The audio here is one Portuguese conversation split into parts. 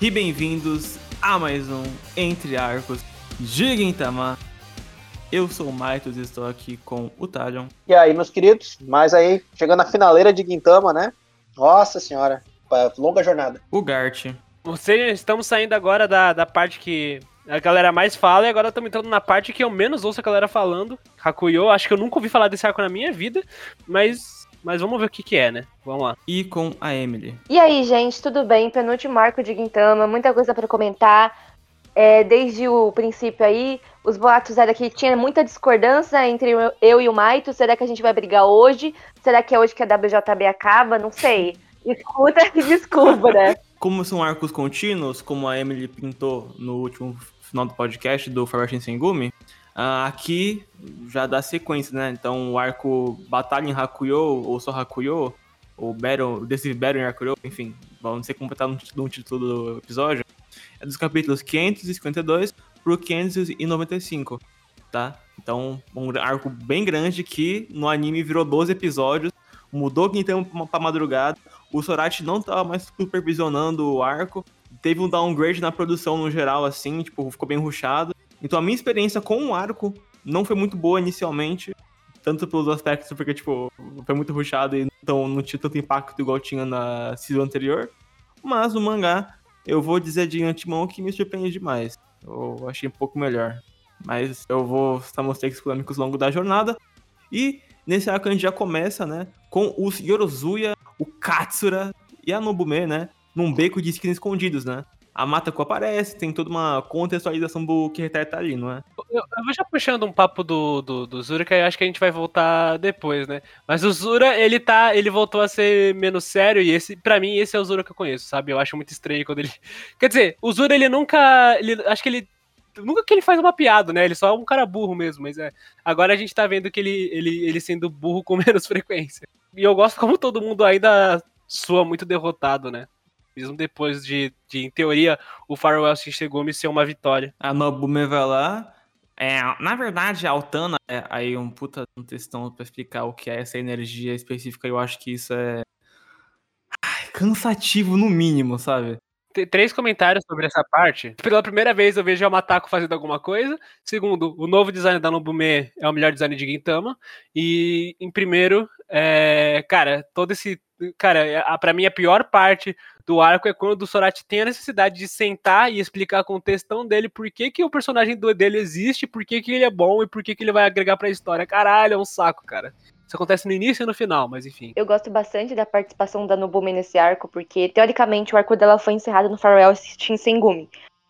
E bem-vindos a mais um Entre Arcos de Gintama. Eu sou o Maitos e estou aqui com o Talion. E aí, meus queridos, mas aí, chegando na finaleira de Gintama, né? Nossa senhora, longa jornada. O Gart. Você, estamos saindo agora da, da parte que a galera mais fala e agora estamos entrando na parte que eu menos ouço a galera falando. Hakuyo, acho que eu nunca ouvi falar desse arco na minha vida, mas mas vamos ver o que, que é, né? Vamos lá. E com a Emily. E aí, gente, tudo bem? Penúltimo arco de Gintama, muita coisa para comentar. É, desde o princípio aí, os boatos era que tinha muita discordância entre eu e o Maito. Será que a gente vai brigar hoje? Será que é hoje que a WJB acaba? Não sei. Escuta e desculpa, né? Como são arcos contínuos, como a Emily pintou no último final do podcast do Farwatch Sengumi, aqui já dá sequência, né? Então o arco Batalha em Hakuyo, ou só Hakuyo, ou Battle, Decisive Battle em Hakuyo, enfim, vamos ser completado no título do episódio, é dos capítulos 552 pro 595, tá? Então, um arco bem grande que no anime virou 12 episódios, mudou então pra madrugada, o Sorachi não tava mais supervisionando o arco, teve um downgrade na produção no geral, assim, tipo, ficou bem ruchado, então a minha experiência com o arco não foi muito boa inicialmente, tanto pelos aspectos porque, tipo, foi muito rushado e então não tinha tanto impacto igual tinha na season anterior. Mas o mangá, eu vou dizer de antemão que me surpreende demais. Eu achei um pouco melhor. Mas eu vou estar mostrando polêmicos ao longo da jornada. E nesse arco a gente já começa, né? Com os Yorozuya, o Katsura e a Nobume, né? Num beco de skins escondidos, né? A Matako aparece, tem toda uma contextualização do que tá ali, não é? Eu, eu vou já puxando um papo do, do, do, Zura, que eu acho que a gente vai voltar depois, né? Mas o Zura, ele tá. Ele voltou a ser menos sério, e esse, para mim, esse é o Zura que eu conheço, sabe? Eu acho muito estranho quando ele. Quer dizer, o Zura, ele nunca. Ele, acho que ele. Nunca que ele faz uma piada, né? Ele só é um cara burro mesmo, mas é. Agora a gente tá vendo que ele, ele, ele sendo burro com menos frequência. E eu gosto como todo mundo ainda soa muito derrotado, né? Mesmo depois de, de em teoria, o Farewell Shishigumi ser uma vitória. A Nobume vai lá. É, na verdade, a Altana é aí um puta um textão pra explicar o que é essa energia específica. Eu acho que isso é Ai, cansativo no mínimo, sabe? três comentários sobre essa parte. Pela primeira vez eu vejo a Matako fazendo alguma coisa. Segundo, o novo design da Nobume é o melhor design de Gintama. E em primeiro, é, cara, todo esse cara, é, a, pra mim a pior parte do arco é quando o Sorati tem a necessidade de sentar e explicar com o textão dele por que, que o personagem dele existe, por que, que ele é bom e por que, que ele vai agregar pra história. Caralho, é um saco, cara. Isso acontece no início e no final, mas enfim. Eu gosto bastante da participação da Nobume nesse arco, porque teoricamente o arco dela foi encerrado no Farewell Shinsengumi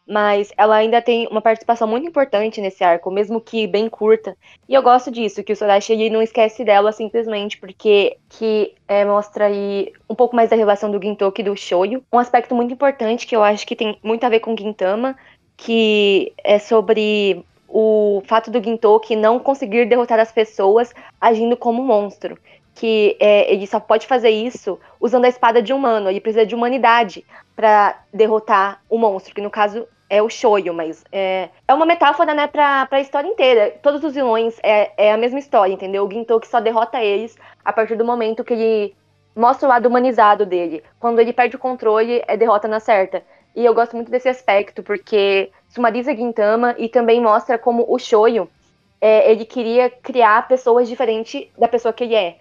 mas ela ainda tem uma participação muito importante nesse arco, mesmo que bem curta. E eu gosto disso, que o Sorachi ele não esquece dela simplesmente porque que é, mostra aí um pouco mais da relação do Gintoki e do Shoyo. Um aspecto muito importante que eu acho que tem muito a ver com Gintama, que é sobre o fato do Gintoki não conseguir derrotar as pessoas agindo como um monstro que é, ele só pode fazer isso usando a espada de humano. Ele precisa de humanidade para derrotar o monstro, que no caso é o shoyu, mas é, é uma metáfora, né, pra, pra história inteira. Todos os vilões é, é a mesma história, entendeu? O Gintoki só derrota eles a partir do momento que ele mostra o lado humanizado dele. Quando ele perde o controle, é derrota na certa. E eu gosto muito desse aspecto, porque sumariza Gintama e também mostra como o Shoyo, é, ele queria criar pessoas diferentes da pessoa que ele é.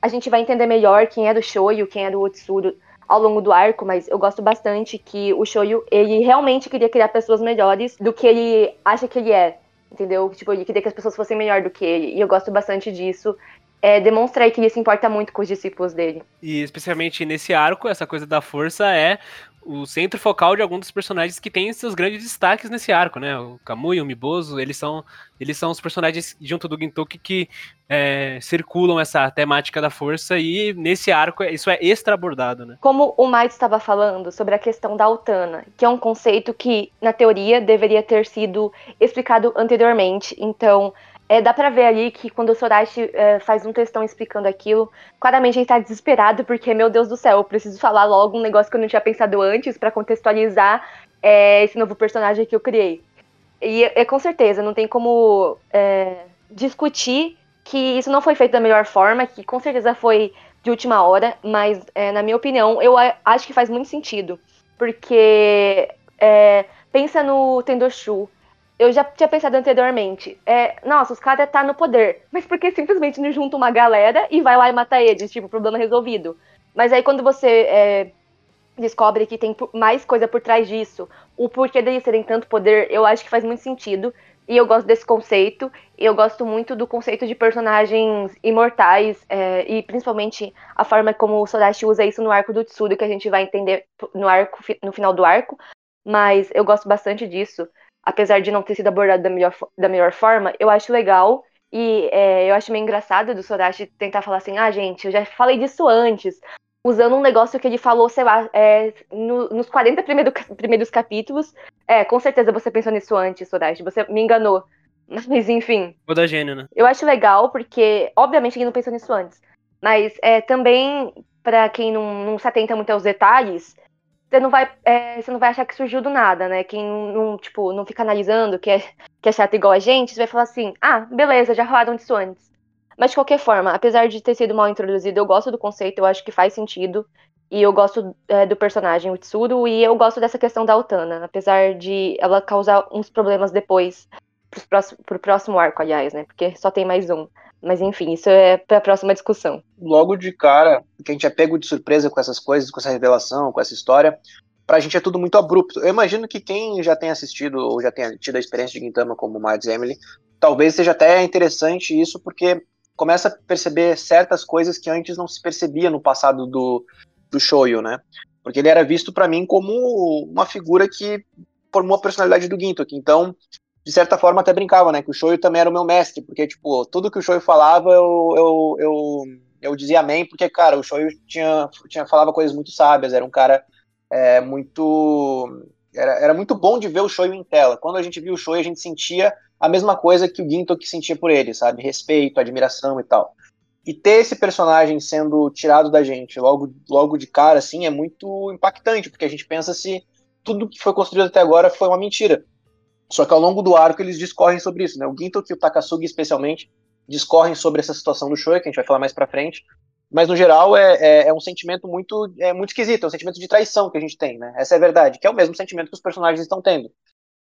A gente vai entender melhor quem é do Shoyo, quem é do Otsuru ao longo do arco, mas eu gosto bastante que o Shoyu, ele realmente queria criar pessoas melhores do que ele acha que ele é, entendeu? Tipo, ele queria que as pessoas fossem melhor do que ele, e eu gosto bastante disso. É, demonstrar que ele se importa muito com os discípulos dele. E especialmente nesse arco, essa coisa da força é o centro focal de alguns dos personagens que têm seus grandes destaques nesse arco, né? O Kamui, o Miboso, eles são, eles são os personagens junto do Gintoki que é, circulam essa temática da força e nesse arco isso é extra abordado, né? Como o Mike estava falando sobre a questão da Altana, que é um conceito que, na teoria, deveria ter sido explicado anteriormente. Então, é, dá pra ver ali que quando o Sorachi é, faz um textão explicando aquilo, claramente ele tá desesperado, porque, meu Deus do céu, eu preciso falar logo um negócio que eu não tinha pensado antes para contextualizar é, esse novo personagem que eu criei. E é, com certeza, não tem como é, discutir que isso não foi feito da melhor forma, que com certeza foi de última hora, mas é, na minha opinião, eu acho que faz muito sentido porque é, pensa no Tendoshu. Eu já tinha pensado anteriormente. É, nossa, os caras tá no poder. Mas por que simplesmente não junta uma galera e vai lá e mata eles? Tipo, problema resolvido. Mas aí quando você é, descobre que tem mais coisa por trás disso, o porquê deles terem tanto poder, eu acho que faz muito sentido. E eu gosto desse conceito. E eu gosto muito do conceito de personagens imortais. É, e principalmente a forma como o Sodashi usa isso no arco do Tsudo, que a gente vai entender no, arco, no final do arco. Mas eu gosto bastante disso. Apesar de não ter sido abordado da melhor, da melhor forma, eu acho legal. E é, eu acho meio engraçado do Sodashi tentar falar assim: ah, gente, eu já falei disso antes usando um negócio que ele falou, sei lá, é, no, nos 40 primeiro, primeiros capítulos. É, com certeza você pensou nisso antes, Sodashi. Você me enganou. Mas enfim. da gênio, né? Eu acho legal, porque, obviamente, ele não pensou nisso antes. Mas é, também, para quem não, não se atenta muito aos detalhes, você não vai, é, você não vai achar que surgiu do nada, né? Quem não, tipo, não fica analisando, que é, que é chato igual a gente, você vai falar assim, ah, beleza, já falaram disso antes. Mas de qualquer forma, apesar de ter sido mal introduzido, eu gosto do conceito, eu acho que faz sentido. E eu gosto é, do personagem, o Tsuru, e eu gosto dessa questão da Altana, apesar de ela causar uns problemas depois, pro próximo, pro próximo arco, aliás, né? Porque só tem mais um. Mas enfim, isso é para a próxima discussão. Logo de cara, que a gente é pego de surpresa com essas coisas, com essa revelação, com essa história, pra gente é tudo muito abrupto. Eu imagino que quem já tem assistido ou já tenha tido a experiência de Gintama como Mads Emily, talvez seja até interessante isso, porque começa a perceber certas coisas que antes não se percebia no passado do, do Shoyo, né? Porque ele era visto para mim como uma figura que formou a personalidade do Gintoki. Então, de certa forma, até brincava, né? Que o Shoyo também era o meu mestre, porque, tipo, tudo que o Shoyo falava, eu, eu, eu, eu dizia amém, porque, cara, o Shoyo tinha, tinha, falava coisas muito sábias, era um cara é, muito... Era, era muito bom de ver o Shoyo em tela. Quando a gente viu o Shoyo, a gente sentia a mesma coisa que o Gintoki sentia por ele, sabe? Respeito, admiração e tal. E ter esse personagem sendo tirado da gente logo, logo de cara, assim, é muito impactante, porque a gente pensa se tudo que foi construído até agora foi uma mentira. Só que ao longo do arco eles discorrem sobre isso, né? O Gintoki e o Takasugi, especialmente, discorrem sobre essa situação do Shoei, que a gente vai falar mais pra frente. Mas, no geral, é, é, é, um sentimento muito, é muito esquisito, é um sentimento de traição que a gente tem, né? Essa é a verdade, que é o mesmo sentimento que os personagens estão tendo.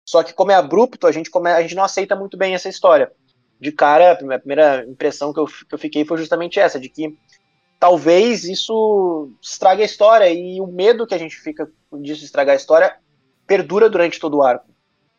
Só que como é abrupto, a gente, come, a gente não aceita muito bem essa história. De cara, a primeira impressão que eu, que eu fiquei foi justamente essa, de que talvez isso estrague a história, e o medo que a gente fica disso estragar a história perdura durante todo o arco.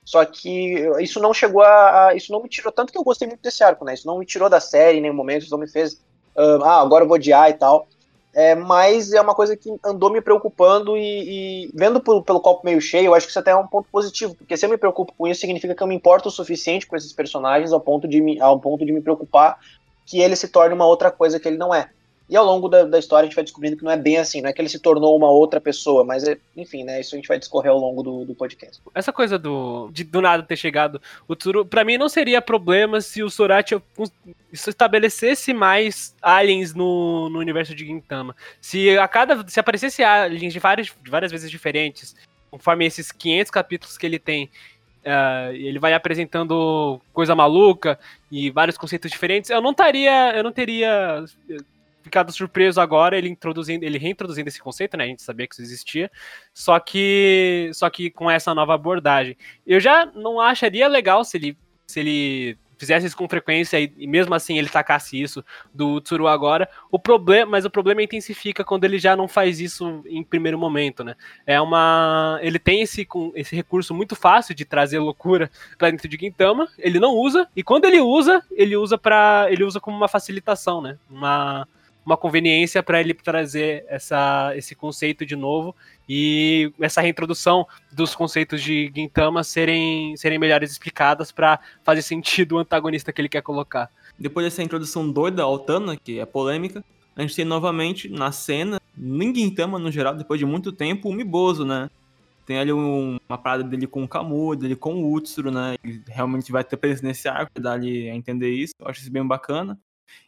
Só que isso não chegou a, a, Isso não me tirou. Tanto que eu gostei muito desse arco, né? Isso não me tirou da série em nenhum momento, isso não me fez. Uh, ah, agora eu vou odiar e tal. É, mas é uma coisa que andou me preocupando e, e vendo pelo, pelo, copo meio cheio, eu acho que isso até é um ponto positivo, porque se eu me preocupo com isso, significa que eu me importo o suficiente com esses personagens ao ponto de me, ao ponto de me preocupar que ele se torne uma outra coisa que ele não é. E ao longo da, da, história a gente vai descobrindo que não é bem assim, não é que ele se tornou uma outra pessoa, mas é, enfim, né? Isso a gente vai discorrer ao longo do, do podcast. Essa coisa do de do nada ter chegado o Tsuru, pra mim não seria problema se o Sorachi estabelecesse mais aliens no, no universo de Gintama. Se a cada. Se aparecesse aliens de várias, de várias vezes diferentes, conforme esses 500 capítulos que ele tem. Uh, ele vai apresentando coisa maluca e vários conceitos diferentes. Eu não estaria, eu não teria ficado surpreso agora ele introduzindo, ele reintroduzindo esse conceito, né? A gente sabia que isso existia, só que só que com essa nova abordagem. Eu já não acharia legal se ele se ele fizesse isso com frequência e, e, mesmo assim ele tacasse isso do Tsuru agora. O problema, mas o problema intensifica quando ele já não faz isso em primeiro momento, né? É uma, ele tem esse com esse recurso muito fácil de trazer loucura para dentro de Gintama, ele não usa e quando ele usa, ele usa para ele usa como uma facilitação, né? Uma uma conveniência para ele trazer essa, esse conceito de novo e essa reintrodução dos conceitos de Gintama serem, serem melhores explicadas para fazer sentido o antagonista que ele quer colocar. Depois dessa introdução doida ao Tana, que é polêmica, a gente tem novamente na cena, em Gintama no geral, depois de muito tempo, o Miboso, né? Tem ali um, uma parada dele com o Kamu, dele com o Utsuro, né? Ele realmente vai ter preso nesse arco, dá ali a entender isso. Eu acho isso bem bacana.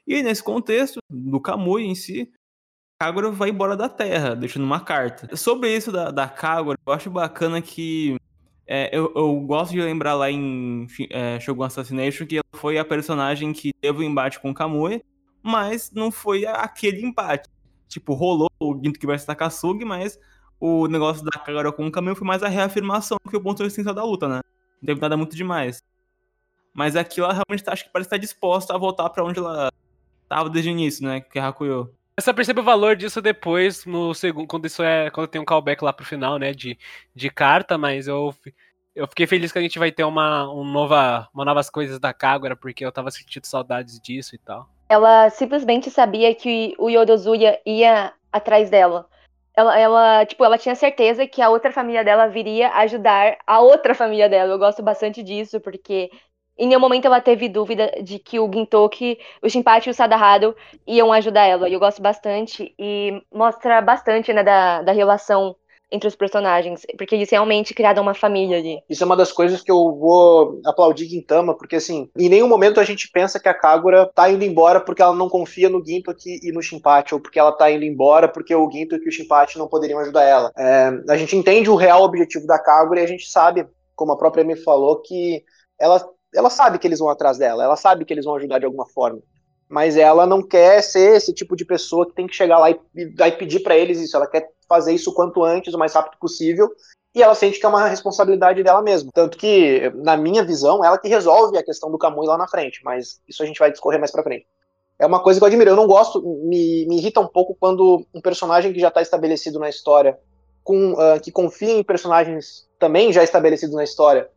E nesse contexto, do Kamui em si, Kagura vai embora da Terra, deixando uma carta. Sobre isso da, da Kagura, eu acho bacana que. É, eu, eu, gosto de lembrar lá em é, Shogun Assassination que ela foi a personagem que teve o um embate com o Kamui, mas não foi aquele embate. Tipo, rolou o Ginto que vai Takasugi, mas o negócio da Kagura com o caminho foi mais a reafirmação que o ponto essencial da luta, né? Não teve nada muito demais. Mas aqui ela realmente tá, acho que parece estar disposta a voltar para onde ela tava desde o início, né? Que é Hakuyo. Eu só percebo o valor disso depois, no segundo, quando isso é. Quando tem um callback lá pro final, né? De, de carta, mas eu, eu fiquei feliz que a gente vai ter uma, um nova, uma novas coisas da Kagura, porque eu tava sentindo saudades disso e tal. Ela simplesmente sabia que o Yodozuya ia atrás dela. Ela, ela, tipo, ela tinha certeza que a outra família dela viria ajudar a outra família dela. Eu gosto bastante disso, porque em nenhum momento ela teve dúvida de que o Gintoki, o Shinpachi e o Sadahado iam ajudar ela. E eu gosto bastante e mostra bastante, né, da, da relação entre os personagens, porque eles realmente criaram uma família ali. Isso é uma das coisas que eu vou aplaudir Gintama, porque assim, em nenhum momento a gente pensa que a Kagura tá indo embora porque ela não confia no Gintoki e no Shinpachi, ou porque ela tá indo embora porque o Gintoki e o Shinpachi não poderiam ajudar ela. É, a gente entende o real objetivo da Kagura e a gente sabe, como a própria me falou, que ela, ela sabe que eles vão atrás dela, ela sabe que eles vão ajudar de alguma forma mas ela não quer ser esse tipo de pessoa que tem que chegar lá e, e pedir para eles isso. Ela quer fazer isso o quanto antes, o mais rápido possível, e ela sente que é uma responsabilidade dela mesma. Tanto que, na minha visão, ela que resolve a questão do Kamui lá na frente, mas isso a gente vai discorrer mais pra frente. É uma coisa que eu admiro. Eu não gosto, me, me irrita um pouco quando um personagem que já está estabelecido na história, com, uh, que confia em personagens também já estabelecidos na história,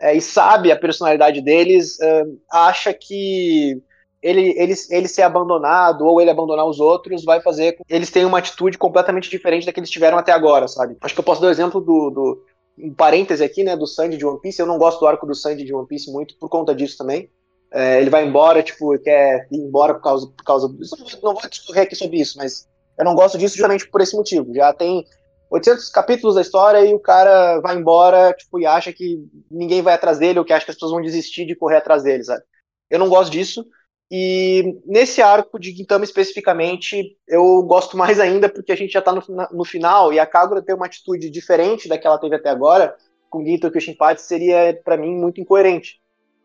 é, e sabe a personalidade deles, uh, acha que ele, ele, ele ser abandonado ou ele abandonar os outros vai fazer com que eles tenham uma atitude completamente diferente da que eles tiveram até agora, sabe? Acho que eu posso dar o exemplo do, do um parêntese aqui, né, do Sandy de One Piece. Eu não gosto do arco do Sandy de One Piece muito por conta disso também. É, ele vai embora, tipo, quer ir embora por causa, por causa disso. Não vou discorrer aqui sobre isso, mas eu não gosto disso justamente por esse motivo. Já tem 800 capítulos da história e o cara vai embora, tipo, e acha que ninguém vai atrás dele ou que acha que as pessoas vão desistir de correr atrás dele, sabe? Eu não gosto disso. E nesse arco de Gintama especificamente, eu gosto mais ainda porque a gente já está no, no, final e a Kagura tem uma atitude diferente da que ela teve até agora, com Ginto e o Shinpachi, seria para mim muito incoerente.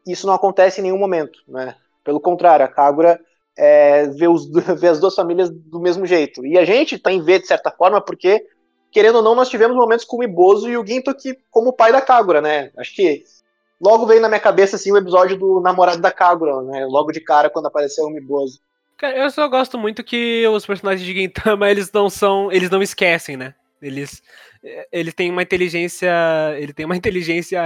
Isso não acontece em nenhum momento, né? Pelo contrário, a Kagura é, vê, os, vê as duas famílias do mesmo jeito. E a gente tá ver de certa forma porque, querendo ou não, nós tivemos momentos com o Ibozo e o Ginto que, como pai da Kagura, né? Acho que logo veio na minha cabeça assim o episódio do namorado da Kagura, né? Logo de cara quando apareceu o Miboso. Cara, eu só gosto muito que os personagens de Gintama, eles não são, eles não esquecem, né? Eles ele tem uma inteligência, ele tem uma inteligência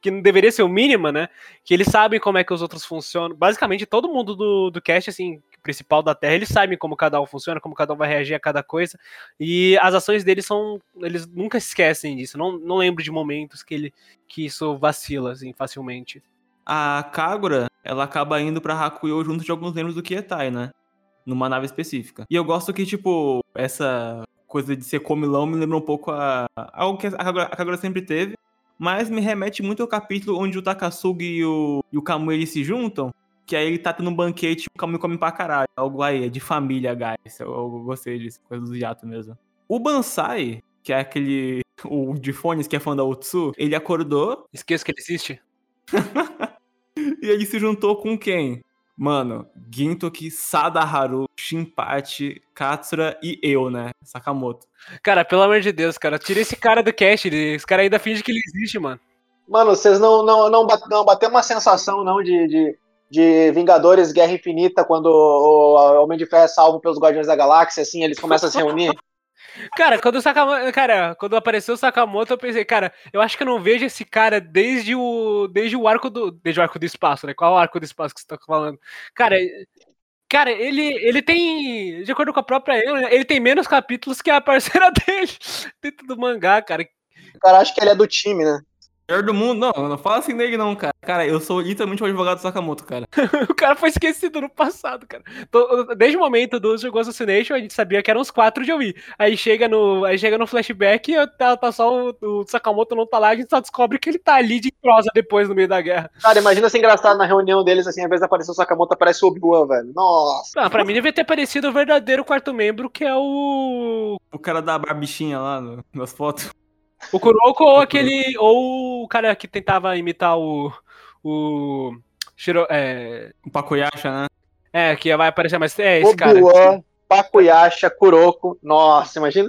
que não deveria ser o mínima, né? Que eles sabem como é que os outros funcionam. Basicamente, todo mundo do, do cast, assim, principal da Terra, eles sabem como cada um funciona, como cada um vai reagir a cada coisa. E as ações deles são. Eles nunca esquecem disso. Não, não lembro de momentos que, ele, que isso vacila, assim, facilmente. A Kagura, ela acaba indo pra Hakuyo junto de alguns membros do Kietai, né? Numa nave específica. E eu gosto que, tipo, essa coisa de ser comilão me lembra um pouco a, algo que a Kagura, a Kagura sempre teve, mas me remete muito ao capítulo onde o Takasugi e o, e o Kamui se juntam, que aí ele tá tendo um banquete e o Kamui come pra caralho. Algo aí, é de família, guys. Eu, eu gostei disso, coisa do jato mesmo. O Bansai, que é aquele. O de fones que é fã da Otsu, ele acordou. Esqueço que ele existe. e ele se juntou com quem? Mano, Gintoki, Sadaharu, Shinpachi, Katsura e eu, né? Sakamoto. Cara, pelo amor de Deus, cara, tira esse cara do cast. Esse cara ainda finge que ele existe, mano. Mano, vocês não, não, não, não bateu uma sensação, não, de, de, de Vingadores Guerra Infinita, quando o Homem de Ferro é salvo pelos Guardiões da Galáxia, assim, eles começam a se reunir? Cara, quando o Sakamoto, cara, quando apareceu o Sakamoto, eu pensei, cara, eu acho que eu não vejo esse cara desde o desde o arco do desde o arco do espaço, né? Qual arco do espaço que você tá falando? Cara, cara, ele ele tem, de acordo com a própria ele, ele tem menos capítulos que a parceira dele dentro do mangá, cara. O cara acha que ele é do time, né? Melhor do mundo, não, não fala assim dele não, cara. Cara, eu sou literalmente o advogado do Sakamoto, cara. o cara foi esquecido no passado, cara. Desde o momento do Jogo Assassination, a gente sabia que eram os quatro de Wii. Aí chega no, aí chega no flashback e tá, tá só o, o, Sakamoto não tá lá, a gente só descobre que ele tá ali de prosa depois no meio da guerra. Cara, imagina ser engraçado na reunião deles, assim, ao invés de aparecer o Sakamoto, aparece o Obi-Wan, velho. Nossa. Não, pra mim devia ter aparecido o verdadeiro quarto membro, que é o... O cara da barbichinha lá no, nas fotos. O Kuroko ou aquele. Ou o cara que tentava imitar o. O. Shiro, é... O Pakuyasha, né? É, que vai aparecer mais. É, esse Obi-Wan, cara. Pakuyasha, Kuroko. Nossa, imagina.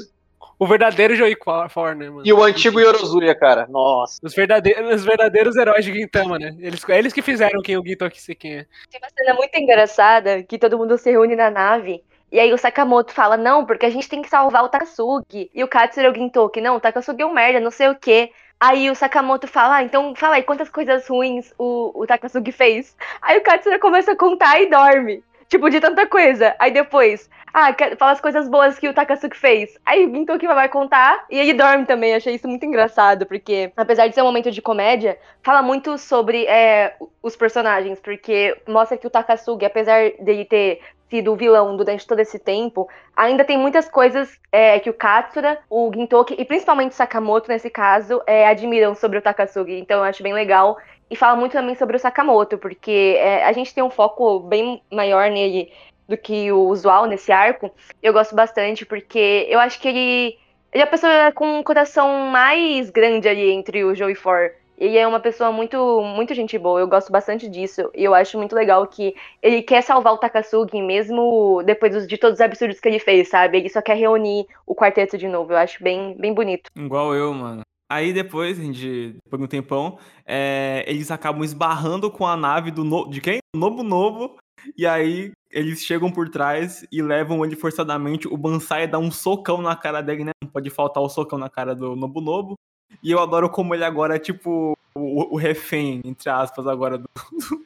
O verdadeiro Joey For, né, mano? E o antigo Yorozuya, cara. Nossa. Os verdadeiros, os verdadeiros heróis de Gintama, né? Eles, eles que fizeram quem o Gintoki se quem é. Tem uma cena muito engraçada que todo mundo se reúne na nave. E aí o Sakamoto fala, não, porque a gente tem que salvar o Takasugi. E o Katsura Gintoki, não, o Takasugi é um merda, não sei o quê. Aí o Sakamoto fala, ah, então fala aí quantas coisas ruins o, o Takasugi fez. Aí o Katsura começa a contar e dorme. Tipo, de tanta coisa. Aí depois, ah, fala as coisas boas que o Takasugi fez. Aí o Gintoki vai contar e ele dorme também. Achei isso muito engraçado, porque apesar de ser um momento de comédia, fala muito sobre é, os personagens, porque mostra que o Takasugi, apesar dele ter sido o vilão durante todo esse tempo, ainda tem muitas coisas é, que o Katsura, o Gintoki e principalmente o Sakamoto, nesse caso, é, admiram sobre o Takasugi. Então eu acho bem legal. E fala muito também sobre o Sakamoto, porque é, a gente tem um foco bem maior nele do que o usual nesse arco. Eu gosto bastante, porque eu acho que ele, ele é a pessoa com um coração mais grande ali entre o Joe e For. Ele é uma pessoa muito, muito gente boa, eu gosto bastante disso. E eu acho muito legal que ele quer salvar o Takasugi, mesmo depois de todos os absurdos que ele fez, sabe? Ele só quer reunir o quarteto de novo. Eu acho bem, bem bonito. Igual eu, mano. Aí depois, de, depois de um tempão, é, eles acabam esbarrando com a nave do no, de quem? Novo Novo. E aí eles chegam por trás e levam ele forçadamente. O Bansai dá um socão na cara dele, né? Não pode faltar o socão na cara do Nobu Nobu. E eu adoro como ele agora é tipo o, o refém, entre aspas, agora do, do,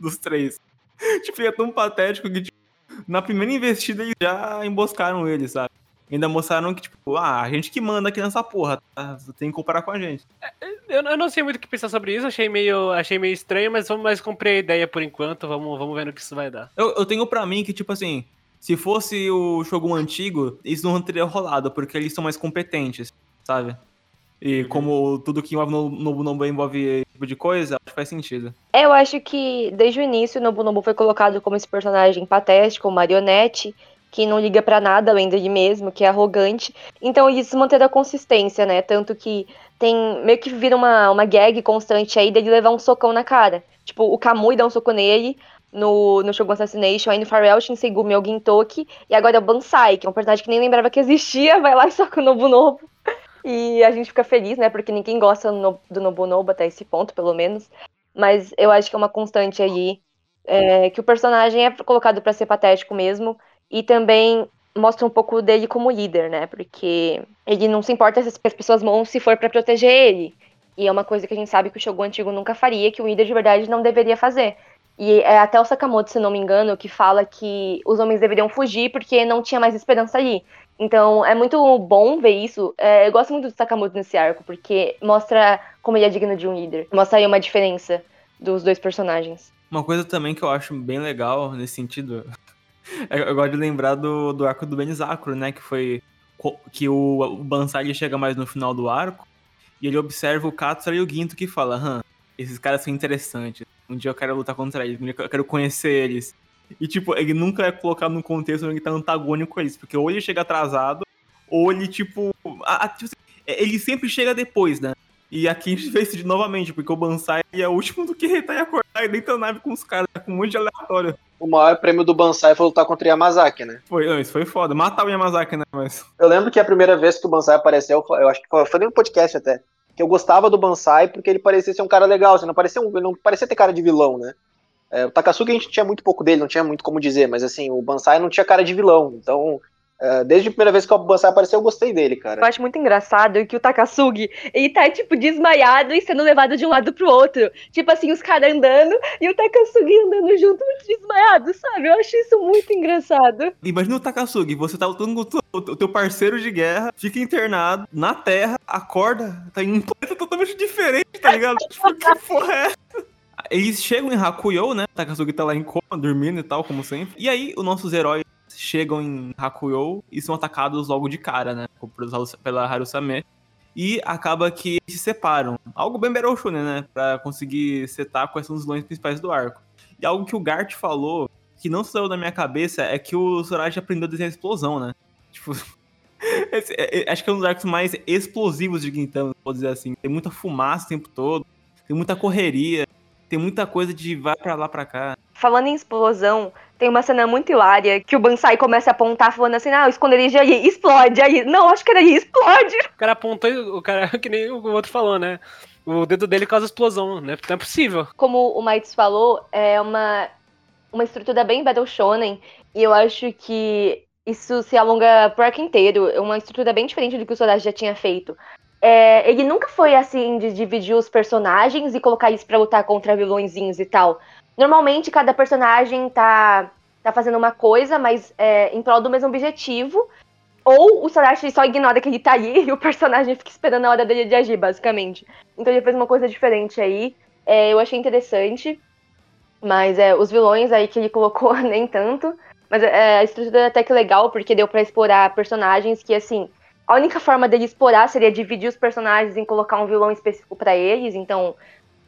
dos três. Tipo, ele é tão patético que tipo, na primeira investida eles já emboscaram ele, sabe? Ainda mostraram que, tipo, ah, a gente que manda aqui nessa porra, tá? Tem que comparar com a gente. É, eu, eu não sei muito o que pensar sobre isso, achei meio, achei meio estranho, mas, mas comprei a ideia por enquanto, vamos, vamos ver no que isso vai dar. Eu, eu tenho pra mim que, tipo assim, se fosse o Shogun antigo, isso não teria rolado, porque eles são mais competentes, sabe? E como tudo que envolve Nobu Nobu envolve esse tipo de coisa, acho que faz sentido. É, eu acho que desde o início o Nobu foi colocado como esse personagem patético, marionete, que não liga para nada além dele mesmo, que é arrogante. Então eles manteram a consistência, né? Tanto que tem meio que vira uma, uma gag constante aí dele levar um socão na cara. Tipo, o Kamui dá um soco nele no, no Shogun Assassination, aí no Pharrell, Shinsegumi o Gintoki, e agora é o Bansai, que é um personagem que nem lembrava que existia, vai lá e soca o Nobu Nobu. E a gente fica feliz, né? Porque ninguém gosta do Nobunobu até esse ponto, pelo menos. Mas eu acho que é uma constante aí. É, que o personagem é colocado para ser patético mesmo. E também mostra um pouco dele como líder, né? Porque ele não se importa se as pessoas vão se for para proteger ele. E é uma coisa que a gente sabe que o Shogun antigo nunca faria, que o líder de verdade não deveria fazer. E é até o Sakamoto, se não me engano, que fala que os homens deveriam fugir porque não tinha mais esperança ali. Então é muito bom ver isso. É, eu gosto muito do Sakamoto nesse arco, porque mostra como ele é digno de um líder. Mostra aí uma diferença dos dois personagens. Uma coisa também que eu acho bem legal nesse sentido. É, eu gosto de lembrar do, do arco do Benizakuro, né? Que foi. Que o, o Bansai chega mais no final do arco. E ele observa o Katsura e o Ginto que fala: Hã, esses caras são interessantes. Um dia eu quero lutar contra eles, eu quero conhecer eles. E, tipo, ele nunca é colocado num contexto onde ele tá antagônico com eles. Porque ou ele chega atrasado, ou ele, tipo. A, a, tipo assim, é, ele sempre chega depois, né? E aqui a gente fez isso novamente, porque o Bansai é o último do que tá e acordar e dentro da nave com os caras, com um monte de aleatório. O maior prêmio do Bansai foi lutar contra o Yamazaki, né? Foi, não, isso foi foda. Matar o Yamazaki, né? Mas... Eu lembro que a primeira vez que o Bansai apareceu, eu acho que foi, foi no podcast até, que eu gostava do Bansai porque ele parecia ser um cara legal, assim, não parecia, um, não parecia ter cara de vilão, né? É, o Takasugi a gente tinha muito pouco dele, não tinha muito como dizer, mas assim, o Bansai não tinha cara de vilão. Então, é, desde a primeira vez que o Bansai apareceu, eu gostei dele, cara. Eu acho muito engraçado que o Takasugi, ele tá, tipo, desmaiado e sendo levado de um lado pro outro. Tipo assim, os caras andando e o Takasugi andando junto, desmaiado, sabe? Eu acho isso muito engraçado. Imagina o Takasugi, você tá lutando com o teu parceiro de guerra, fica internado na Terra, acorda, tá em um planeta totalmente diferente, tá ligado? tipo, que porra é essa? Eles chegam em Hakuyo, né? Takasugi tá lá em coma, dormindo e tal, como sempre. E aí, os nossos heróis chegam em Hakuyo e são atacados logo de cara, né? Pela Harusame. E acaba que eles se separam. Algo bem Beroshu, né? Pra conseguir setar quais são os vilões principais do arco. E algo que o Gart falou, que não saiu da minha cabeça, é que o Soraji aprendeu a desenhar explosão, né? Tipo, é, é, acho que é um dos arcos mais explosivos de Gintama, vou dizer assim. Tem muita fumaça o tempo todo, tem muita correria, tem muita coisa de vai para lá para cá. Falando em explosão, tem uma cena muito hilária que o Bansai começa a apontar falando assim, ah, o esconderijo aí, explode aí. Não, acho que era aí, explode. O cara apontou, o cara, que nem o outro falou, né? O dedo dele causa explosão, né? Não é possível. Como o Mites falou, é uma, uma estrutura bem Battle Shonen, e eu acho que isso se alonga pro arco inteiro. É uma estrutura bem diferente do que o Sorachi já tinha feito. É, ele nunca foi assim de dividir os personagens e colocar eles pra lutar contra vilõezinhos e tal. Normalmente cada personagem tá, tá fazendo uma coisa, mas é, em prol do mesmo objetivo. Ou o Sorachi só ignora que ele tá ali e o personagem fica esperando a hora dele de agir, basicamente. Então ele fez uma coisa diferente aí. É, eu achei interessante. Mas é, os vilões aí que ele colocou, nem tanto. Mas é, a estrutura é até que legal, porque deu para explorar personagens que, assim, a única forma dele explorar seria dividir os personagens em colocar um vilão específico para eles. Então,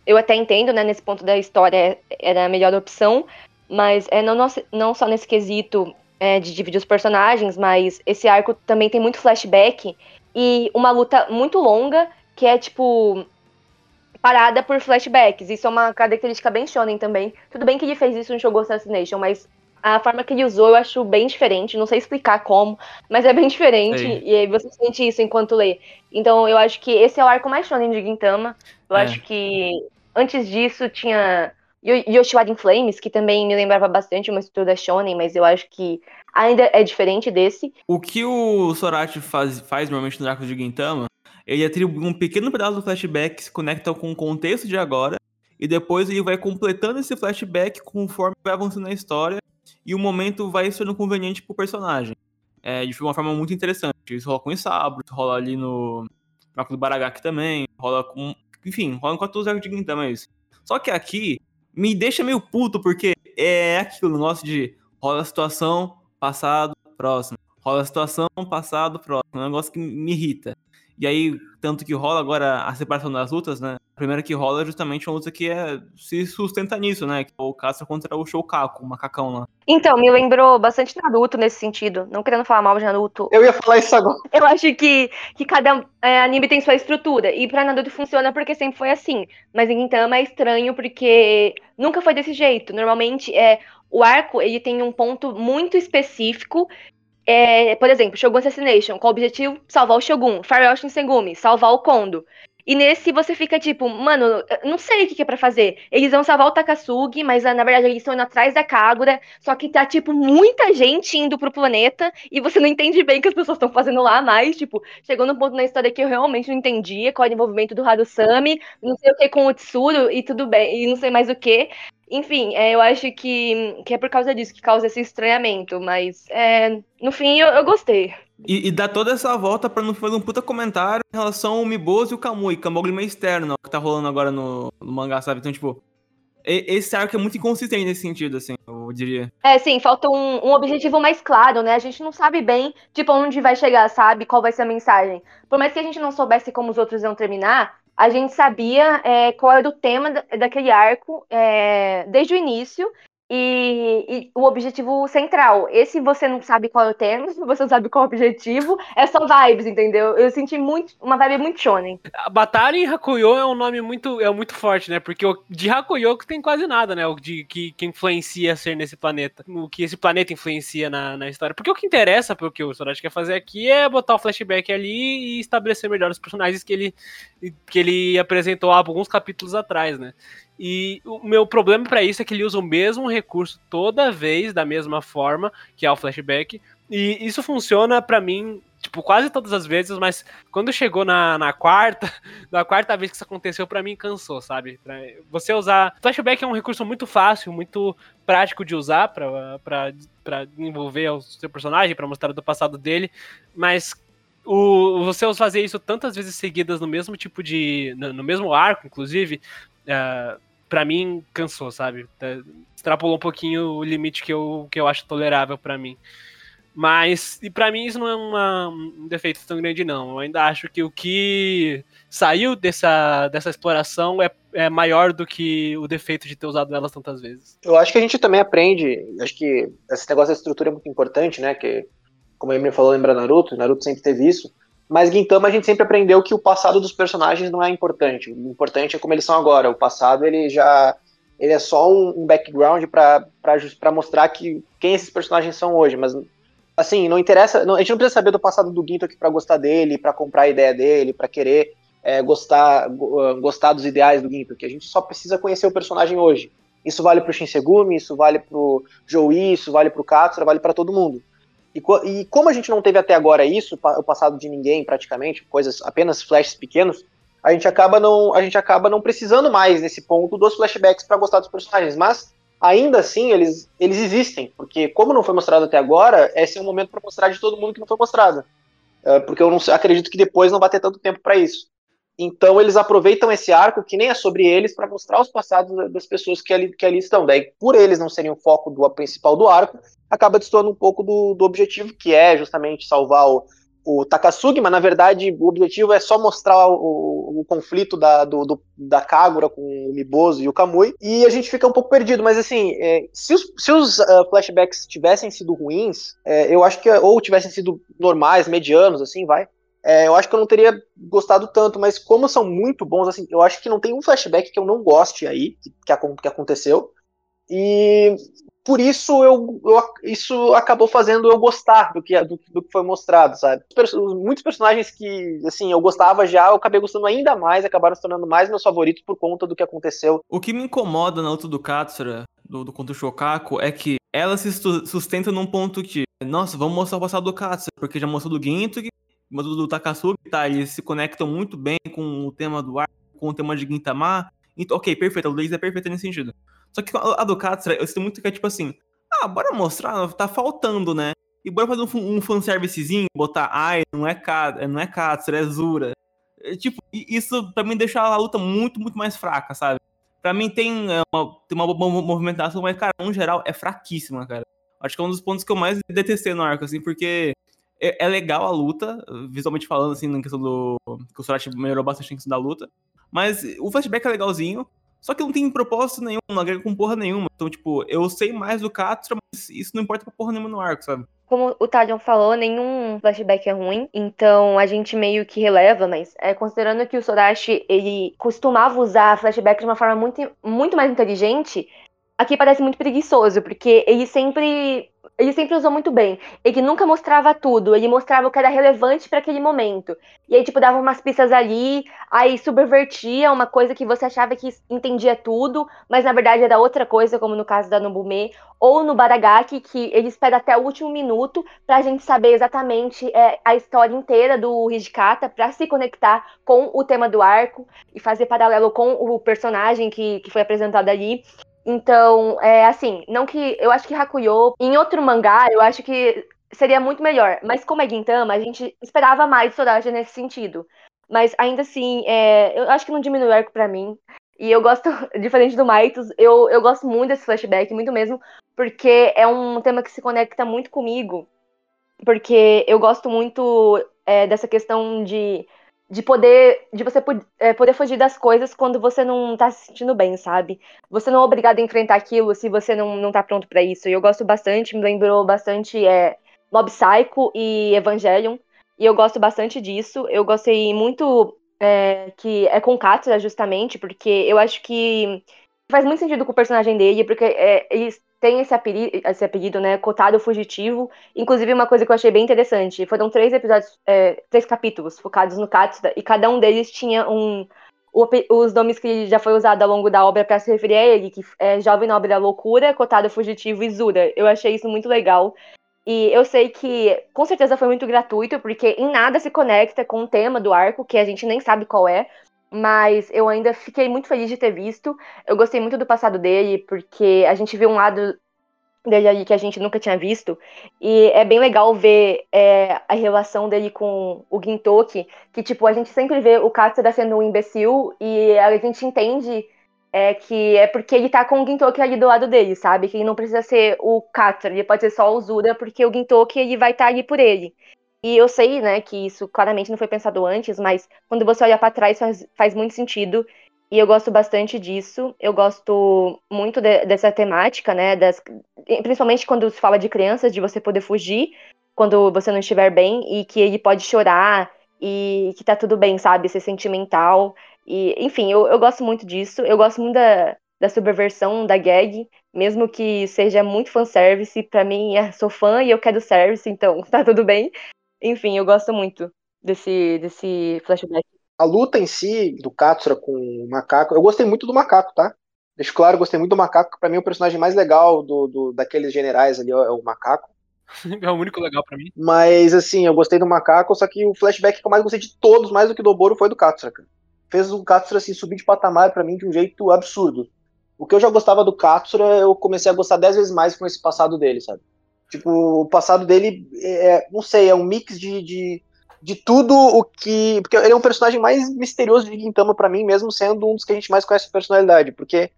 eu até entendo, né, nesse ponto da história era a melhor opção. Mas é não, não só nesse quesito é, de dividir os personagens, mas esse arco também tem muito flashback e uma luta muito longa, que é tipo parada por flashbacks. Isso é uma característica bem shonen também. Tudo bem que ele fez isso no Shogun Assassination, mas a forma que ele usou eu acho bem diferente. Não sei explicar como, mas é bem diferente. Sim. E aí você sente isso enquanto lê. Então eu acho que esse é o arco mais shonen de Gintama. Eu é. acho que antes disso tinha Yoshiwara in Flames, que também me lembrava bastante uma estrutura shonen, mas eu acho que ainda é diferente desse. O que o Sorachi faz, faz normalmente no arco de Gintama, ele atribui um pequeno pedaço do flashback que se conecta com o contexto de agora, e depois ele vai completando esse flashback conforme vai avançando na história, e o momento vai sendo conveniente pro personagem. É, de uma forma muito interessante. Isso rola com o Isabro, rola ali no arco do Baragaki também, rola com... Enfim, rola com todos os de Gintama, é isso. Só que aqui, me deixa meio puto, porque é aquilo, negócio de rola a situação, passado, próximo. Rola a situação, passado, próximo. É um negócio que me irrita. E aí, tanto que rola agora a separação das lutas, né? A primeira que rola é justamente uma luta que é, se sustenta nisso, né? Que é o Caça contra o Shoukaku, o macacão lá. Então, me lembrou bastante Naruto nesse sentido. Não querendo falar mal de Naruto. Eu ia falar isso agora. Eu acho que, que cada é, anime tem sua estrutura. E pra Naruto funciona porque sempre foi assim. Mas em Gintama é estranho porque nunca foi desse jeito. Normalmente, é, o arco ele tem um ponto muito específico é, por exemplo, Shogun Assassination, com o objetivo salvar o Shogun, Fire Shinsengumi, salvar o Kondo. E nesse você fica tipo, mano, não sei o que, que é pra fazer. Eles vão salvar o Takasugi, mas na verdade eles estão indo atrás da Kagura. Só que tá, tipo, muita gente indo pro planeta e você não entende bem o que as pessoas estão fazendo lá mais. Tipo, chegou num ponto na história que eu realmente não entendia qual era o envolvimento do Harusami, não sei o que com o Tsuru e tudo bem, e não sei mais o que. Enfim, é, eu acho que, que é por causa disso que causa esse estranhamento, mas é, no fim eu, eu gostei. E, e, dá toda essa volta pra não fazer um puta comentário em relação ao Miboso e o Kamui, Kamui meio externo, que tá rolando agora no, no mangá, sabe? Então, tipo, esse arco é muito inconsistente nesse sentido, assim, eu diria. É, sim, falta um, um, objetivo mais claro, né? A gente não sabe bem, tipo, onde vai chegar, sabe? Qual vai ser a mensagem. Por mais que a gente não soubesse como os outros iam terminar, a gente sabia é, qual era o tema daquele arco é, desde o início e, e, o objetivo central. Esse você não sabe qual é o tema, você não sabe qual é o objetivo, é só vibes, entendeu? Eu senti muito uma vibe muito shonen. A Batalha em Hakuyo é um nome muito é muito forte, né? Porque o, de Hakuyo tem quase nada, né? O de que, que influencia ser nesse planeta. O que esse planeta influencia na, na história. Porque o que interessa, porque o Sorachi quer fazer aqui é botar o flashback ali e estabelecer melhor os personagens que ele que ele apresentou há alguns capítulos atrás, né? E o meu problema para isso é que ele usa o mesmo recurso toda vez da mesma forma, que é o flashback. E isso funciona para mim, tipo, quase todas as vezes, mas quando chegou na, na quarta, na quarta vez que isso aconteceu, para mim cansou, sabe? Pra você usar. Flashback é um recurso muito fácil, muito prático de usar para envolver o seu personagem, para mostrar do passado dele, mas o, você fazer isso tantas vezes seguidas no mesmo tipo de. no, no mesmo arco, inclusive, uh, para mim cansou, sabe? É, extrapolou um pouquinho o limite que eu, que eu acho tolerável para mim. Mas, e para mim isso não é uma, um defeito tão grande, não. Eu ainda acho que o que saiu dessa, dessa exploração é, é maior do que o defeito de ter usado elas tantas vezes. Eu acho que a gente também aprende, acho que esse negócio da estrutura é muito importante, né? Que, como a Emily falou, lembra Naruto, Naruto sempre teve isso. Mas Gintama a gente sempre aprendeu que o passado dos personagens não é importante. O importante é como eles são agora. O passado ele já ele é só um, background para mostrar que quem esses personagens são hoje, mas assim, não interessa, não, a gente não precisa saber do passado do Ginto aqui para gostar dele, para comprar a ideia dele, para querer é, gostar, gostar dos ideais do Ginto, que a gente só precisa conhecer o personagem hoje. Isso vale pro Shinsegumi, isso vale pro Joey, isso vale pro Katsura, vale para todo mundo. E, e, como a gente não teve até agora isso, o passado de ninguém praticamente, coisas apenas flashes pequenos, a gente acaba não, a gente acaba não precisando mais nesse ponto dos flashbacks para gostar dos personagens, mas ainda assim eles, eles existem, porque como não foi mostrado até agora, esse é um momento para mostrar de todo mundo que não foi mostrado. É, porque eu não acredito que depois não vai ter tanto tempo para isso. Então eles aproveitam esse arco que nem é sobre eles para mostrar os passados das pessoas que ali, que ali estão. Daí, por eles não serem o foco do principal do arco, acaba destoando um pouco do, do objetivo, que é justamente salvar o, o Takasugi, mas na verdade o objetivo é só mostrar o, o conflito da, do, do, da Kagura com o Miboso e o Kamui, e a gente fica um pouco perdido, mas assim, é, se os, se os uh, flashbacks tivessem sido ruins, é, eu acho que, ou tivessem sido normais, medianos, assim, vai, é, eu acho que eu não teria gostado tanto, mas como são muito bons, assim, eu acho que não tem um flashback que eu não goste aí, que, que aconteceu, e por isso eu, eu, isso acabou fazendo eu gostar do que, do, do que foi mostrado, sabe? Muitos personagens que, assim, eu gostava já, eu acabei gostando ainda mais, acabaram se tornando mais meus favoritos por conta do que aconteceu. O que me incomoda na luta do Katsura, do, do contra o Shokaku, é que ela se sustenta num ponto que, nossa, vamos mostrar o passado do Katsura, porque já mostrou do Ginto, mostrou do Takasugi, tá? Eles se conectam muito bem com o tema do ar, com o tema de Gintama. Então, ok, perfeito, a Luiz é perfeita nesse sentido. Só que a do Katsura, eu sinto muito que é tipo assim, ah, bora mostrar, tá faltando, né? E bora fazer um, um fanservicezinho, botar, ai, não é, não é Katsura, é Zura. É, tipo, isso pra mim deixa a luta muito, muito mais fraca, sabe? Pra mim tem é, uma, tem uma boa movimentação, mas, cara, no geral, é fraquíssima, cara. Acho que é um dos pontos que eu mais detestei no arco, assim, porque é, é legal a luta, visualmente falando, assim, na questão do. que o Sorachi melhorou bastante a questão da luta. Mas o flashback é legalzinho. Só que não tem propósito nenhum, não agrega com porra nenhuma. Então, tipo, eu sei mais do Katsura, mas isso não importa pra porra nenhuma no arco, sabe? Como o Tadion falou, nenhum flashback é ruim, então a gente meio que releva, mas é, considerando que o Sorashi, ele costumava usar flashback de uma forma muito, muito mais inteligente, aqui parece muito preguiçoso, porque ele sempre ele sempre usou muito bem. Ele nunca mostrava tudo, ele mostrava o que era relevante para aquele momento. E aí, tipo, dava umas pistas ali, aí subvertia uma coisa que você achava que entendia tudo, mas na verdade era outra coisa, como no caso da Nobume, ou no Baragaki, que ele espera até o último minuto pra gente saber exatamente é, a história inteira do Hijikata, pra se conectar com o tema do arco e fazer paralelo com o personagem que, que foi apresentado ali. Então, é assim, não que. Eu acho que Hakuyo, em outro mangá, eu acho que seria muito melhor. Mas como é Gintama, a gente esperava mais Soraja nesse sentido. Mas ainda assim, é, eu acho que não diminui o arco pra mim. E eu gosto, diferente do Maitos, eu, eu gosto muito desse flashback, muito mesmo, porque é um tema que se conecta muito comigo. Porque eu gosto muito é, dessa questão de de poder de você é, poder fugir das coisas quando você não tá se sentindo bem, sabe? Você não é obrigado a enfrentar aquilo se você não, não tá pronto para isso. E eu gosto bastante, me lembrou bastante é, Mob Psycho e Evangelion. E eu gosto bastante disso. Eu gostei muito é, que é com Katsura, justamente, porque eu acho que faz muito sentido com o personagem dele, porque é, eles tem esse apelido, esse apelido, né, Cotado Fugitivo. Inclusive, uma coisa que eu achei bem interessante, foram três episódios, é, três capítulos focados no Katsuda, e cada um deles tinha um os nomes que já foi usado ao longo da obra para se referir a ele, que é Jovem Nobre da Loucura, Cotado Fugitivo e Zura. Eu achei isso muito legal. E eu sei que com certeza foi muito gratuito, porque em nada se conecta com o tema do arco, que a gente nem sabe qual é mas eu ainda fiquei muito feliz de ter visto. Eu gostei muito do passado dele, porque a gente viu um lado dele ali que a gente nunca tinha visto. E é bem legal ver é, a relação dele com o Gintoki, que, tipo, a gente sempre vê o Katsura sendo um imbecil e a gente entende é, que é porque ele tá com o Gintoki ali do lado dele, sabe? Que ele não precisa ser o Katsura, ele pode ser só o Zura, porque o Gintoki ele vai estar tá ali por ele. E eu sei, né, que isso claramente não foi pensado antes, mas quando você olha para trás faz, faz, muito sentido. E eu gosto bastante disso. Eu gosto muito de, dessa temática, né, das, principalmente quando se fala de crianças, de você poder fugir quando você não estiver bem e que ele pode chorar e que tá tudo bem, sabe, ser sentimental. E, enfim, eu, eu gosto muito disso. Eu gosto muito da, da subversão da gag, mesmo que seja muito fanservice, pra mim, eu sou fã e eu quero service, então tá tudo bem. Enfim, eu gosto muito desse, desse flashback. A luta em si do Katsura com o macaco, eu gostei muito do macaco, tá? Deixo claro, gostei muito do macaco, que pra mim é o personagem mais legal do, do daqueles generais ali, é o macaco. É o único legal para mim. Mas, assim, eu gostei do macaco, só que o flashback que eu mais gostei de todos, mais do que do Boro, foi do Katsura, cara. Fez o Katsura, assim, subir de patamar para mim de um jeito absurdo. O que eu já gostava do Katsura, eu comecei a gostar dez vezes mais com esse passado dele, sabe? Tipo, o passado dele, é, não sei, é um mix de, de, de tudo o que... Porque ele é um personagem mais misterioso de Gintama para mim, mesmo sendo um dos que a gente mais conhece a personalidade, porque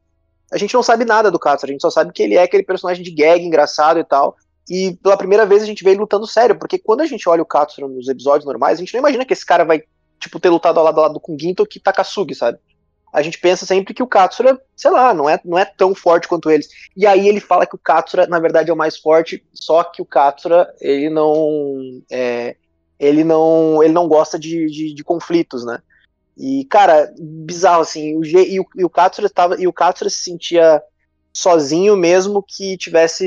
a gente não sabe nada do Katsura, a gente só sabe que ele é aquele personagem de gag, engraçado e tal, e pela primeira vez a gente vê ele lutando sério, porque quando a gente olha o Katsura nos episódios normais, a gente não imagina que esse cara vai, tipo, ter lutado ao lado, ao lado com Ginto que Takasugi, sabe? A gente pensa sempre que o Katsura, sei lá, não é, não é tão forte quanto eles. E aí ele fala que o Katsura, na verdade, é o mais forte, só que o Katsura, ele não. É, ele não. Ele não gosta de, de, de conflitos, né? E, cara, bizarro, assim, o G, e, o, e o Katsura tava, e o Katsura se sentia sozinho mesmo que tivesse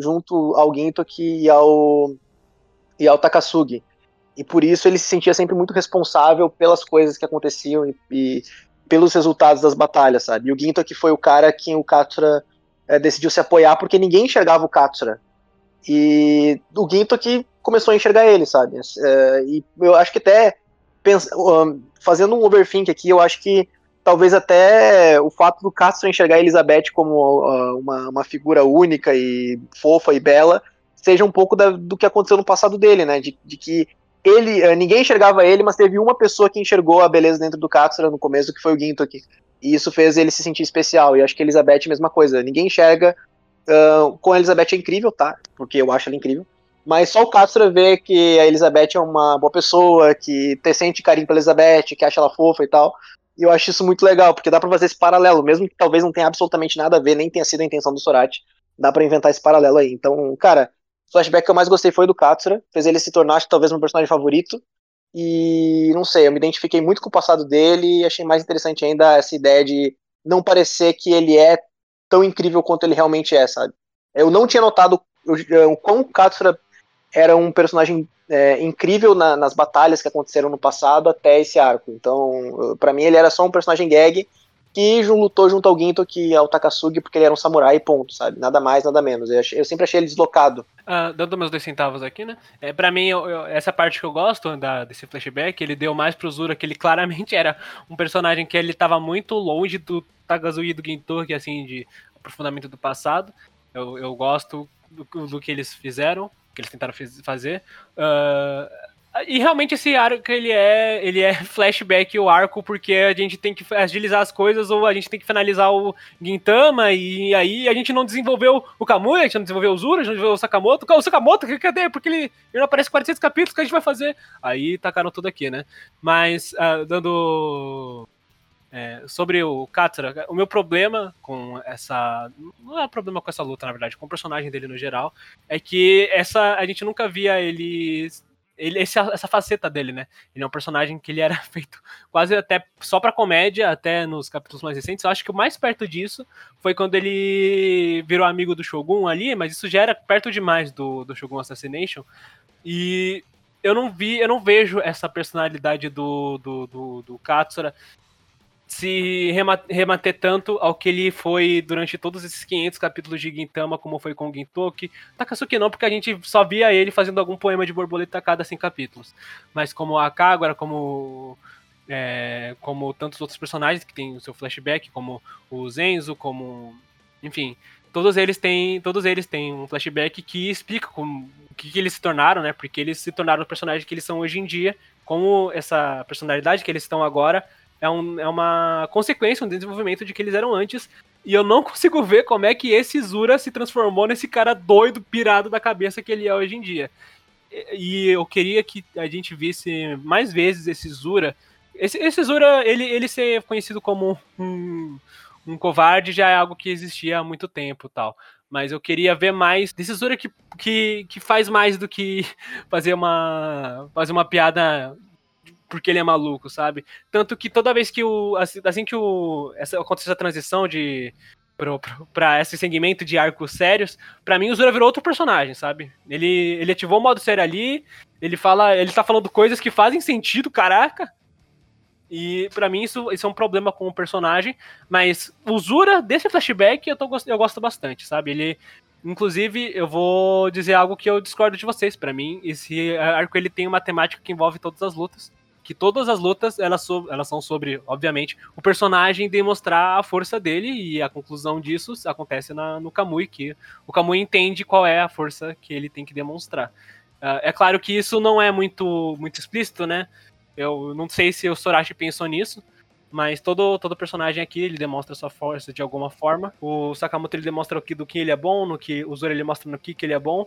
junto ao Ginto e ao, e ao Takasugi. E por isso ele se sentia sempre muito responsável pelas coisas que aconteciam e, e pelos resultados das batalhas, sabe? E o Ginto que foi o cara que o Katsura é, decidiu se apoiar porque ninguém enxergava o Katsura. E o Ginto que começou a enxergar ele, sabe? É, e eu acho que até fazendo um overthink aqui, eu acho que talvez até o fato do Castro enxergar a Elizabeth como uh, uma, uma figura única e fofa e bela seja um pouco da, do que aconteceu no passado dele, né? De, de que ele, uh, ninguém enxergava ele, mas teve uma pessoa que enxergou a beleza dentro do Castro no começo, que foi o Ginto aqui. E isso fez ele se sentir especial. E acho que Elizabeth mesma coisa. Ninguém enxerga. Uh, com a Elizabeth é incrível, tá? Porque eu acho ela incrível. Mas só o Castro vê que a Elizabeth é uma boa pessoa, que te sente carinho pela Elizabeth, que acha ela fofa e tal. E eu acho isso muito legal, porque dá pra fazer esse paralelo, mesmo que talvez não tenha absolutamente nada a ver, nem tenha sido a intenção do Sorati, dá para inventar esse paralelo aí. Então, cara, flashback que eu mais gostei foi do Katsura, fez ele se tornar, acho talvez, meu personagem favorito. E não sei, eu me identifiquei muito com o passado dele e achei mais interessante ainda essa ideia de não parecer que ele é tão incrível quanto ele realmente é, sabe? Eu não tinha notado o quão o Katsura era um personagem é, incrível na, nas batalhas que aconteceram no passado até esse arco. Então, para mim, ele era só um personagem gag que lutou junto ao Ginto, que é o Takasugi, porque ele era um samurai, ponto, sabe? Nada mais, nada menos. Eu, achei, eu sempre achei ele deslocado. Ah, dando meus dois centavos aqui, né? É, pra mim, eu, eu, essa parte que eu gosto da, desse flashback, ele deu mais pro Zura, que ele claramente era um personagem que ele tava muito longe do Takasugi e do Ginto, que assim, de aprofundamento do passado. Eu, eu gosto do, do que eles fizeram que eles tentaram fazer. Uh, e realmente esse arco ele é, ele é flashback o arco porque a gente tem que agilizar as coisas ou a gente tem que finalizar o Gintama e aí a gente não desenvolveu o Kamui, a gente não desenvolveu o Zura, a gente não desenvolveu o Sakamoto. O Sakamoto, cadê? Porque ele, ele não aparece 400 capítulos, que a gente vai fazer? Aí tacaram tudo aqui, né? Mas uh, dando é, sobre o Katsura, o meu problema com essa. Não é problema com essa luta, na verdade, com o personagem dele no geral, é que essa a gente nunca via ele. Ele esse, essa faceta dele, né? Ele é um personagem que ele era feito quase até só pra comédia, até nos capítulos mais recentes. Eu acho que o mais perto disso foi quando ele virou amigo do Shogun ali, mas isso já era perto demais do, do Shogun Assassination. E eu não vi, eu não vejo essa personalidade do, do, do, do Katsura se rebater tanto ao que ele foi durante todos esses 500 capítulos de Gintama, como foi com o Gintoki. Takasuki não, porque a gente só via ele fazendo algum poema de borboleta a cada 100 capítulos. Mas como a Kagura, como é, como tantos outros personagens que tem o seu flashback, como o Zenzo, como enfim, todos eles têm, todos eles têm um flashback que explica como, o que, que, eles se tornaram, né? Porque eles se tornaram o personagem que eles são hoje em dia, como essa personalidade que eles estão agora é, um, é uma consequência, um desenvolvimento de que eles eram antes. E eu não consigo ver como é que esse Zura se transformou nesse cara doido, pirado da cabeça que ele é hoje em dia. E eu queria que a gente visse mais vezes esse Zura. Esse, esse Zura, ele, ele ser conhecido como um, um covarde já é algo que existia há muito tempo tal. Mas eu queria ver mais desse Zura que, que, que faz mais do que fazer uma, fazer uma piada porque ele é maluco, sabe? Tanto que toda vez que o. Assim, assim que o. Essa, acontece essa transição de. Pra, esse segmento de arcos sérios, para mim o Zura virou outro personagem, sabe? Ele, ele ativou o modo sério ali, ele fala. Ele tá falando coisas que fazem sentido, caraca. E para mim isso, isso é um problema com o personagem. Mas o Zura, desse flashback, eu, tô, eu gosto bastante, sabe? Ele. Inclusive, eu vou dizer algo que eu discordo de vocês. para mim, esse arco ele tem uma temática que envolve todas as lutas. Que todas as lutas elas, so, elas são sobre, obviamente, o personagem demonstrar a força dele. E a conclusão disso acontece na, no Kamui, que o Kamui entende qual é a força que ele tem que demonstrar. Uh, é claro que isso não é muito, muito explícito, né? Eu não sei se o Sorachi pensou nisso, mas todo, todo personagem aqui, ele demonstra sua força de alguma forma. O Sakamoto, ele demonstra o que, do que ele é bom, no que o Zoro, ele mostra no que, que ele é bom.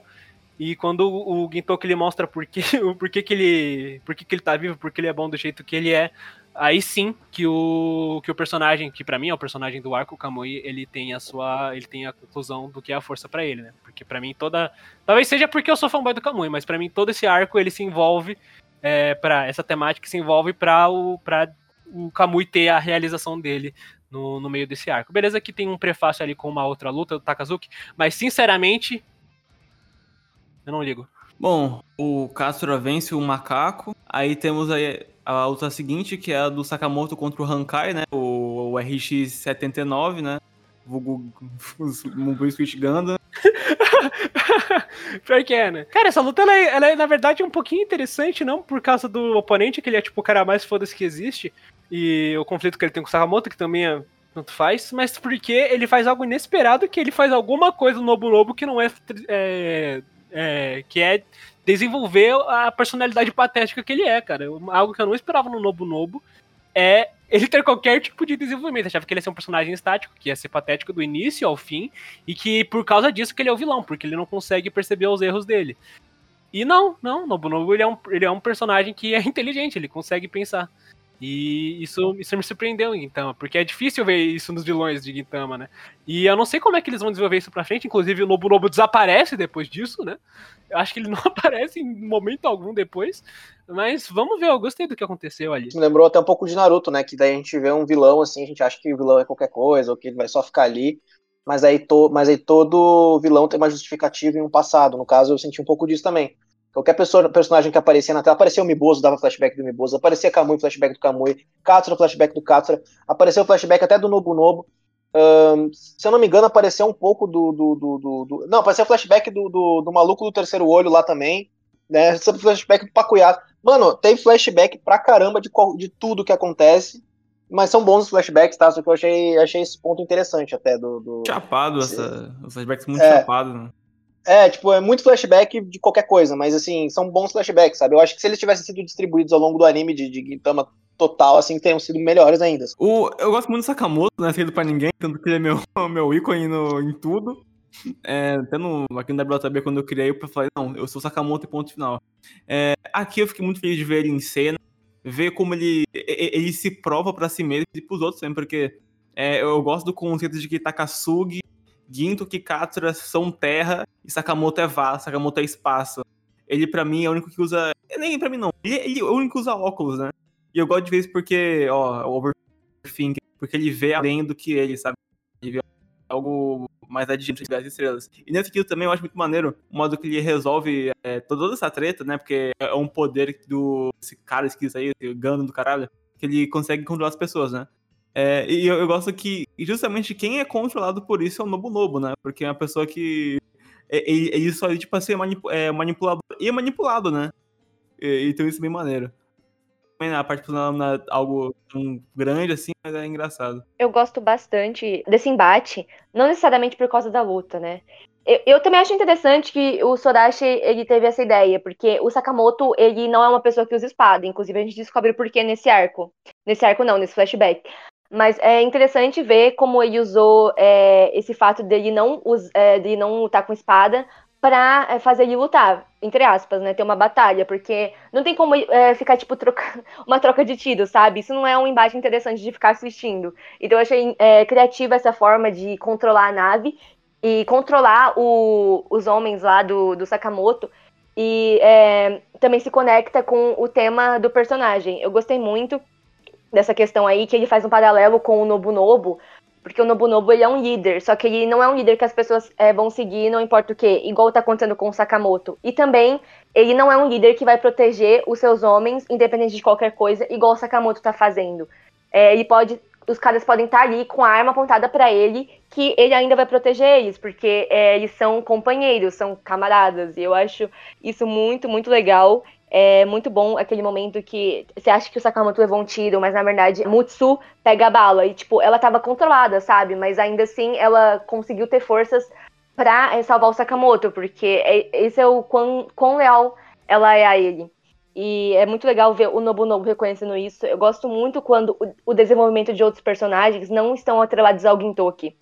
E quando o Gintoki, ele mostra por que, por que, que, ele, por que, que ele tá vivo, por que ele é bom do jeito que ele é, aí sim que o, que o personagem, que para mim é o personagem do arco, o Kamui, ele tem a sua, ele tem a conclusão do que é a força para ele, né? Porque para mim toda, talvez seja porque eu sou fanboy do Kamui, mas para mim todo esse arco ele se envolve é, para essa temática se envolve para o, pra o Kamui ter a realização dele no, no meio desse arco. Beleza que tem um prefácio ali com uma outra luta do Takazuki, mas sinceramente, eu não ligo. Bom, o Castro vence o macaco. Aí temos aí a luta seguinte, que é a do Sakamoto contra o Hankai, né? O, o RX-79, né? Vulgo Mobile Switch Gundam. Pior que é, né? Cara, essa luta, ela é, ela é, na verdade, um pouquinho interessante, não por causa do oponente, que ele é, tipo, o cara mais foda-se que existe, e o conflito que ele tem com o Sakamoto, que também é tanto faz, mas porque ele faz algo inesperado, que ele faz alguma coisa no Nobu Nobu que não é, é, é, que é desenvolver a personalidade patética que ele é, cara. Algo que eu não esperava no Nobu Nobu é ele ter qualquer tipo de desenvolvimento. Eu achava que ele ia ser um personagem estático, que ia ser patético do início ao fim, e que por causa disso que ele é o vilão, porque ele não consegue perceber os erros dele. E não, não, Nobunaga ele é um, ele é um personagem que é inteligente, ele consegue pensar. E isso, isso me surpreendeu em Gintama, porque é difícil ver isso nos vilões de Gintama, né? E eu não sei como é que eles vão desenvolver isso pra frente, inclusive o Nobunobu desaparece depois disso, né? Eu acho que ele não aparece em momento algum depois, mas vamos ver, eu gostei do que aconteceu ali. Me lembrou até um pouco de Naruto, né? Que daí a gente vê um vilão assim, a gente acha que o vilão é qualquer coisa, ou que ele vai só ficar ali, mas aí, to, mas aí todo vilão tem uma justificativa em um passado. No caso, eu senti um pouco disso também. Qualquer pessoa, personagem que aparecia na tela, apareceu o Miboso, dava flashback do Miboso, aparecia Kamui, flashback do Kamui, Katsura, flashback do Katsura, apareceu flashback até do Nobu Nobu. Um, se eu não me engano, apareceu um pouco do. do, do, do, do não, apareceu flashback do, do, do, maluco do terceiro olho lá também. Né? Flashback do Pacuiá. Mano, tem flashback pra caramba de, de tudo que acontece. Mas são bons os flashbacks, tá? Só que eu achei, achei esse ponto interessante até do. do... Chapado, essa, os flashbacks muito é, chapado, né? É, tipo, é muito flashback de qualquer coisa, mas assim, são bons flashbacks, sabe? Eu acho que se eles tivessem sido distribuídos ao longo do anime de, de Gintama total, assim, teriam sido melhores ainda. O, eu gosto muito do Sakamoto, não é feito pra ninguém, tanto que ele é meu, meu ícone no, em tudo. É, até no, aqui no WTB, quando eu criei, eu falei, não, eu sou Sakamoto e ponto final. É, aqui eu fiquei muito feliz de ver ele em cena, ver como ele, ele se prova para si mesmo e pros outros também, porque é, eu gosto do conceito de que Takasugi Ginto, Kikatsura são terra e Sakamoto é vaso, Sakamoto é espaço. Ele, para mim, é o único que usa. Nem pra mim, não. Ele, ele é o único que usa óculos, né? E eu gosto de ver isso porque, ó, o Overthink, porque ele vê além do que ele, sabe? Ele vê algo mais adiante das estrelas. E nesse sentido também eu acho muito maneiro o modo que ele resolve é, toda essa treta, né? Porque é um poder do esse cara esquisito aí, esse Gano do caralho, que ele consegue controlar as pessoas, né? É, e eu, eu, gosto que justamente quem é controlado por isso é o Nobu Nobu, né? Porque é uma pessoa que. Ele, ele só, tipo assim, é, é manipulador e é manipulado, né? E, então isso é bem maneiro. A parte não é algo tão grande assim, mas é engraçado. Eu gosto bastante desse embate, não necessariamente por causa da luta, né? Eu, eu, também acho interessante que o Sodashi ele teve essa ideia, porque o Sakamoto ele não é uma pessoa que usa espada, inclusive a gente descobre por que nesse arco. Nesse arco não, nesse flashback. Mas é interessante ver como ele usou é, esse fato dele não, é, de não lutar com espada para é, fazer ele lutar, entre aspas, né? Ter uma batalha, porque não tem como é, ficar, tipo, troca... uma troca de tiro, sabe? Isso não é um embate interessante de ficar assistindo. Então eu achei é, criativa essa forma de controlar a nave e controlar o, os homens lá do, do Sakamoto e é, também se conecta com o tema do personagem. Eu gostei muito dessa questão aí, que ele faz um paralelo com o Nobunobu, porque o Nobunobu ele é um líder, só que ele não é um líder que as pessoas é, vão seguir, não importa o que, igual tá acontecendo com o Sakamoto. E também, ele não é um líder que vai proteger os seus homens, independente de qualquer coisa, igual o Sakamoto tá fazendo. É, ele pode. Os caras podem estar tá ali com a arma apontada para ele, que ele ainda vai proteger eles, porque é, eles são companheiros, são camaradas. E eu acho isso muito, muito legal. É muito bom aquele momento que você acha que o Sakamoto levou um tiro, mas na verdade Mutsu pega a bala. E, tipo, ela tava controlada, sabe? Mas ainda assim ela conseguiu ter forças pra salvar o Sakamoto, porque é, esse é o quão, quão leal ela é a ele. E é muito legal ver o Nobunobu reconhecendo isso. Eu gosto muito quando o, o desenvolvimento de outros personagens não estão atrelados ao Gintoki.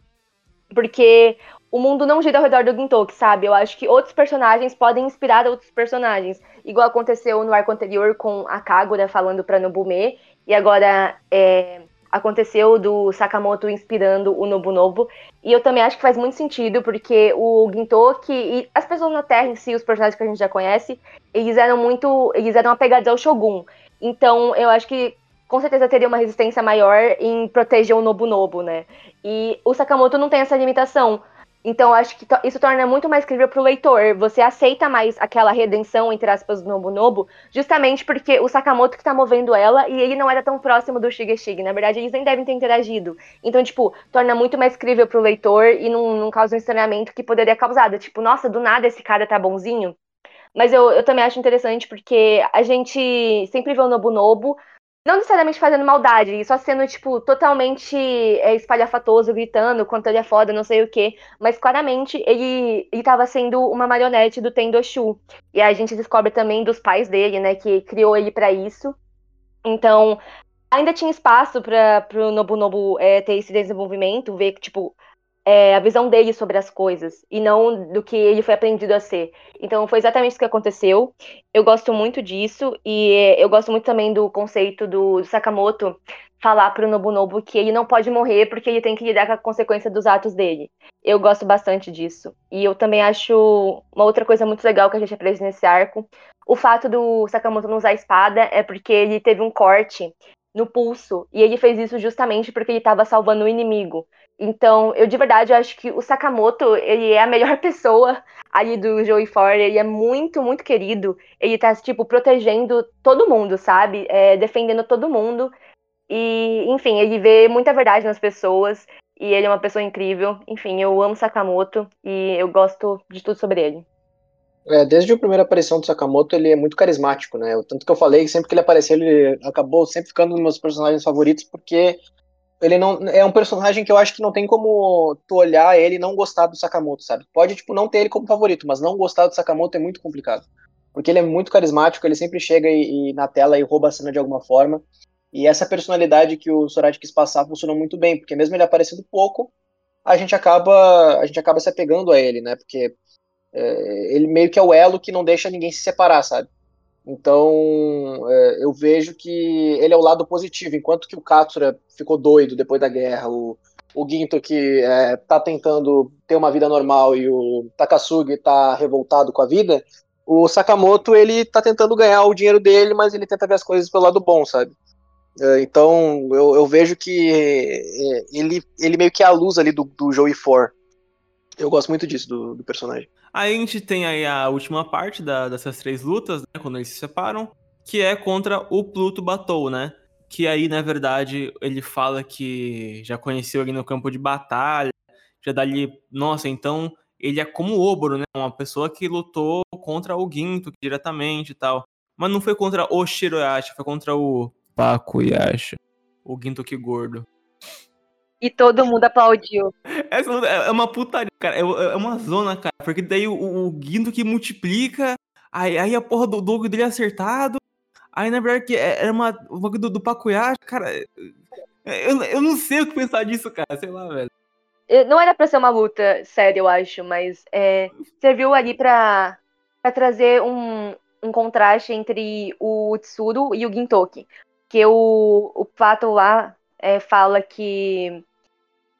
Porque o mundo não gira ao redor do Gintoki, sabe? Eu acho que outros personagens podem inspirar outros personagens. Igual aconteceu no arco anterior com a Kagura falando pra Nobume. E agora é, aconteceu do Sakamoto inspirando o Nobunobu. E eu também acho que faz muito sentido, porque o Gintoki e as pessoas na Terra em si, os personagens que a gente já conhece, eles eram muito. Eles eram apegados ao Shogun. Então eu acho que com certeza teria uma resistência maior em proteger o Nobunobu, né? E o Sakamoto não tem essa limitação. Então, acho que isso torna muito mais crível pro leitor. Você aceita mais aquela redenção, entre aspas, do Nobunobu, justamente porque o Sakamoto que tá movendo ela e ele não era tão próximo do Shigeshige. Na verdade, eles nem devem ter interagido. Então, tipo, torna muito mais crível pro leitor e não, não causa um estranhamento que poderia causar. Tipo, nossa, do nada esse cara tá bonzinho. Mas eu, eu também acho interessante porque a gente sempre vê o Nobunobu não necessariamente fazendo maldade, só sendo, tipo, totalmente é, espalhafatoso, gritando quanto ele é foda, não sei o quê. Mas claramente ele, ele tava sendo uma marionete do Tendoshu. E a gente descobre também dos pais dele, né, que criou ele para isso. Então, ainda tinha espaço para pro Nobunobu é, ter esse desenvolvimento, ver que, tipo, é, a visão dele sobre as coisas e não do que ele foi aprendido a ser. Então foi exatamente isso que aconteceu. Eu gosto muito disso e eu gosto muito também do conceito do, Sakamoto falar para o Nobunobu que ele não pode morrer porque ele tem que lidar com a consequência dos atos dele. Eu gosto bastante disso. E eu também acho uma outra coisa muito legal que a gente aprende nesse arco. O fato do Sakamoto não usar espada é porque ele teve um corte no pulso e ele fez isso justamente porque ele estava salvando o inimigo. Então, eu de verdade acho que o Sakamoto, ele é a melhor pessoa ali do Joey For, ele é muito, muito querido. Ele tá, tipo, protegendo todo mundo, sabe? É, defendendo todo mundo. E, enfim, ele vê muita verdade nas pessoas. E ele é uma pessoa incrível. Enfim, eu amo Sakamoto e eu gosto de tudo sobre ele. É, desde a primeira aparição do Sakamoto, ele é muito carismático, né? Tanto que eu falei sempre que ele apareceu, ele acabou sempre ficando nos meus personagens favoritos, porque ele não é um personagem que eu acho que não tem como tu olhar ele e não gostar do Sakamoto, sabe? Pode tipo não ter ele como favorito, mas não gostar do Sakamoto é muito complicado. Porque ele é muito carismático, ele sempre chega e, e na tela e rouba a cena de alguma forma. E essa personalidade que o Sorati quis passar funcionou muito bem, porque mesmo ele aparecendo pouco, a gente acaba a gente acaba se apegando a ele, né? Porque é, ele meio que é o elo que não deixa ninguém se separar, sabe? Então, é, eu vejo que ele é o lado positivo, enquanto que o Katsura ficou doido depois da guerra, o, o Ginto que é, tá tentando ter uma vida normal e o Takasugi tá revoltado com a vida, o Sakamoto ele tá tentando ganhar o dinheiro dele, mas ele tenta ver as coisas pelo lado bom, sabe? É, então, eu, eu, vejo que é, ele, ele meio que é a luz ali do, do Joey 4. Eu gosto muito disso, do, do personagem. Aí a gente tem aí a última parte da, dessas três lutas, né, quando eles se separam, que é contra o Pluto Batou, né? Que aí, na verdade, ele fala que já conheceu ali no campo de batalha, já dali, nossa, então ele é como o Oboro, né? Uma pessoa que lutou contra o Ginto diretamente e tal. Mas não foi contra o Shiroyashi, foi contra o Pakuyashi. O Ginto que gordo. E todo mundo aplaudiu. Essa é uma putaria, cara. É, é uma zona, cara. Porque daí o, o Guindo que multiplica, aí, aí a porra do Dogo dele é acertado. Aí na verdade que era é, é uma, o do, do cara. Eu, eu não sei o que pensar disso, cara. Sei lá, velho. Não era pra ser uma luta séria, eu acho, mas é, serviu ali pra, pra trazer um, um contraste entre o Tsuru e o Gintoki. Que o, o Pato lá é, fala que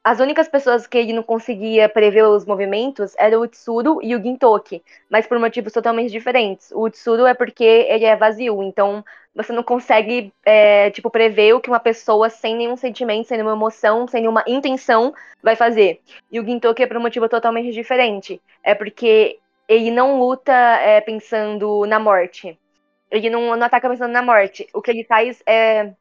as únicas pessoas que ele não conseguia prever os movimentos eram o Tsuru e o Gintoki, mas por motivos totalmente diferentes. O Tsuru é porque ele é vazio, então você não consegue, é, tipo, prever o que uma pessoa sem nenhum sentimento, sem nenhuma emoção, sem nenhuma intenção vai fazer. E o Gintoki é por um motivo totalmente diferente. É porque ele não luta é, pensando na morte. Ele não, não ataca pensando na morte. O que ele faz é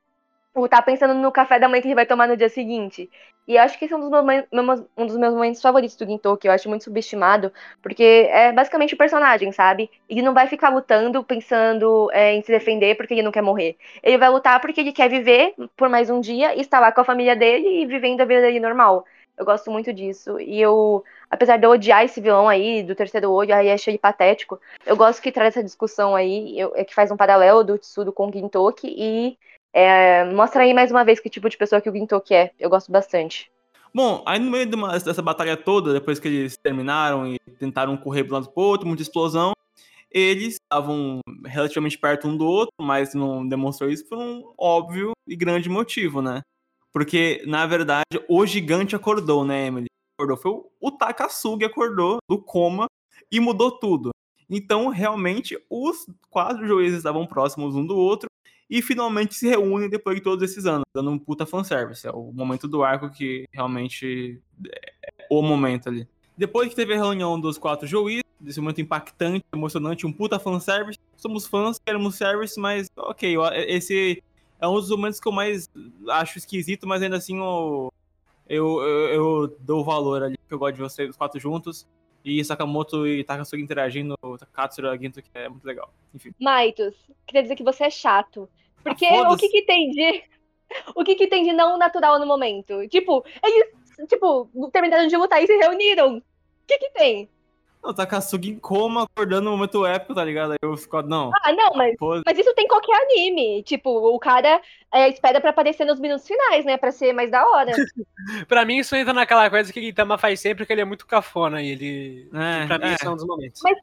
lutar pensando no café da manhã que ele vai tomar no dia seguinte. E acho que esse é um dos, meus, um dos meus momentos favoritos do Ginto, que eu acho muito subestimado, porque é basicamente o personagem, sabe? Ele não vai ficar lutando pensando é, em se defender porque ele não quer morrer. Ele vai lutar porque ele quer viver por mais um dia e estar lá com a família dele e vivendo a vida dele normal. Eu gosto muito disso. E eu, apesar de eu odiar esse vilão aí, do terceiro olho, aí achei patético, eu gosto que traz essa discussão aí, eu, é que faz um paralelo do Tsudo com o Gintoki e é, mostra aí mais uma vez que tipo de pessoa que o Gintoki é. Eu gosto bastante. Bom, aí no meio de uma, dessa batalha toda, depois que eles terminaram e tentaram correr pro lado pro outro, muita explosão, eles estavam relativamente perto um do outro, mas não demonstrou isso por um óbvio e grande motivo, né? Porque, na verdade, o gigante acordou, né, Emily? Acordou. Foi o Takasugi acordou do coma e mudou tudo. Então, realmente, os quatro juízes estavam próximos um do outro e finalmente se reúnem depois de todos esses anos, dando um puta fanservice. É o momento do arco que realmente é o momento ali. Depois que teve a reunião dos quatro juízes, desse momento impactante, emocionante, um puta fanservice, somos fãs, queremos service, mas ok, esse é um dos momentos que eu mais acho esquisito, mas ainda assim eu, eu, eu, eu dou valor ali, que eu gosto de vocês, os quatro juntos. E Sakamoto e Takasugi interagindo, Katsura Ginto, que é muito legal. Enfim. Maitos, queria dizer que você é chato. Porque ah, o que que tem de... O que que tem de não natural no momento? Tipo, eles, tipo, terminaram de lutar e se reuniram. O que que tem? O Takasugi em coma, acordando no momento épico, tá ligado? Aí eu fico, não. Ah, não, mas, mas isso tem qualquer anime. Tipo, o cara é, espera pra aparecer nos minutos finais, né? Pra ser mais da hora. pra mim, isso entra naquela coisa que o Gintama faz sempre, que ele é muito cafona. E ele, é, pra mim, é. são um dos momentos. Mas,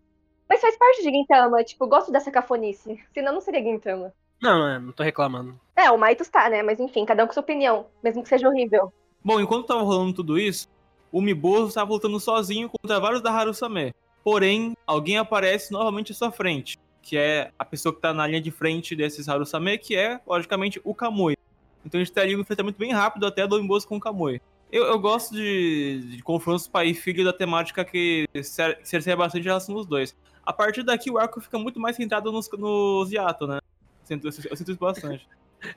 mas faz parte de Gintama. Tipo, eu gosto dessa cafonice. Senão não seria Gintama. Não, não, não tô reclamando. É, o Maitos tá, né? Mas enfim, cada um com sua opinião. Mesmo que seja horrível. Bom, enquanto tava rolando tudo isso, o Miboso estava lutando sozinho contra vários da Harusame. Porém, alguém aparece novamente à sua frente, que é a pessoa que está na linha de frente desses Harusame, que é, logicamente, o Kamui. Então a gente teria um enfrentamento bem rápido até do Miboso com o Kamui. Eu, eu gosto de, de confrontos pai e filho da temática que cerceia bastante a relação dos dois. A partir daqui, o arco fica muito mais centrado nos, nos né? Eu sinto, eu sinto isso bastante.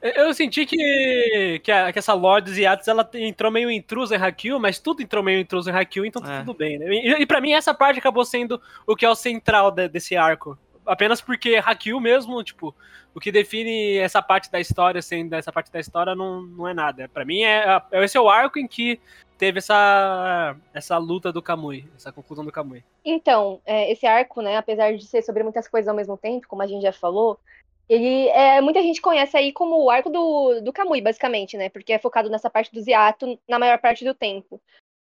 Eu senti que, que, a, que essa Lorde dos Yachts ela entrou meio intrusa em Haikyuu, mas tudo entrou meio intruso em Haikyuu, então tá é. tudo bem, né? E, e para mim essa parte acabou sendo o que é o central de, desse arco. Apenas porque Haikyuu mesmo, tipo, o que define essa parte da história, sendo essa parte da história, não, não é nada. para mim, é, é, esse é o arco em que teve essa, essa luta do Kamui, essa conclusão do Kamui. Então, é, esse arco, né, apesar de ser sobre muitas coisas ao mesmo tempo, como a gente já falou, ele é, muita gente conhece aí como o arco do, do Kamui, basicamente, né? Porque é focado nessa parte do Ziato na maior parte do tempo.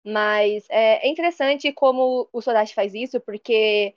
Mas é, é interessante como o Sodashi faz isso, porque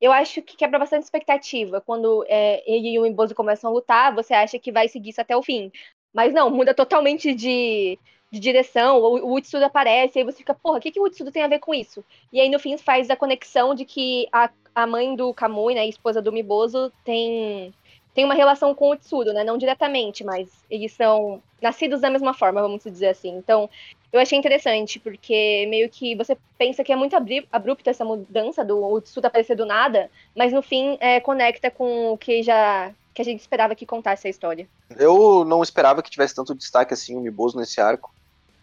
eu acho que quebra bastante expectativa. Quando é, ele e o Imbozo começam a lutar, você acha que vai seguir isso até o fim. Mas não, muda totalmente de, de direção. O, o aparece, aí você fica, porra, o que, que o Utsudo tem a ver com isso? E aí no fim faz a conexão de que a, a mãe do Kamui, né, a esposa do Mibozo, tem tem uma relação com o Tsudo, né? Não diretamente, mas eles são nascidos da mesma forma, vamos dizer assim. Então, eu achei interessante, porque meio que você pensa que é muito abrupta essa mudança do Tsudo aparecer do nada, mas no fim é, conecta com o que já que a gente esperava que contasse a história. Eu não esperava que tivesse tanto destaque assim o Miboso nesse arco.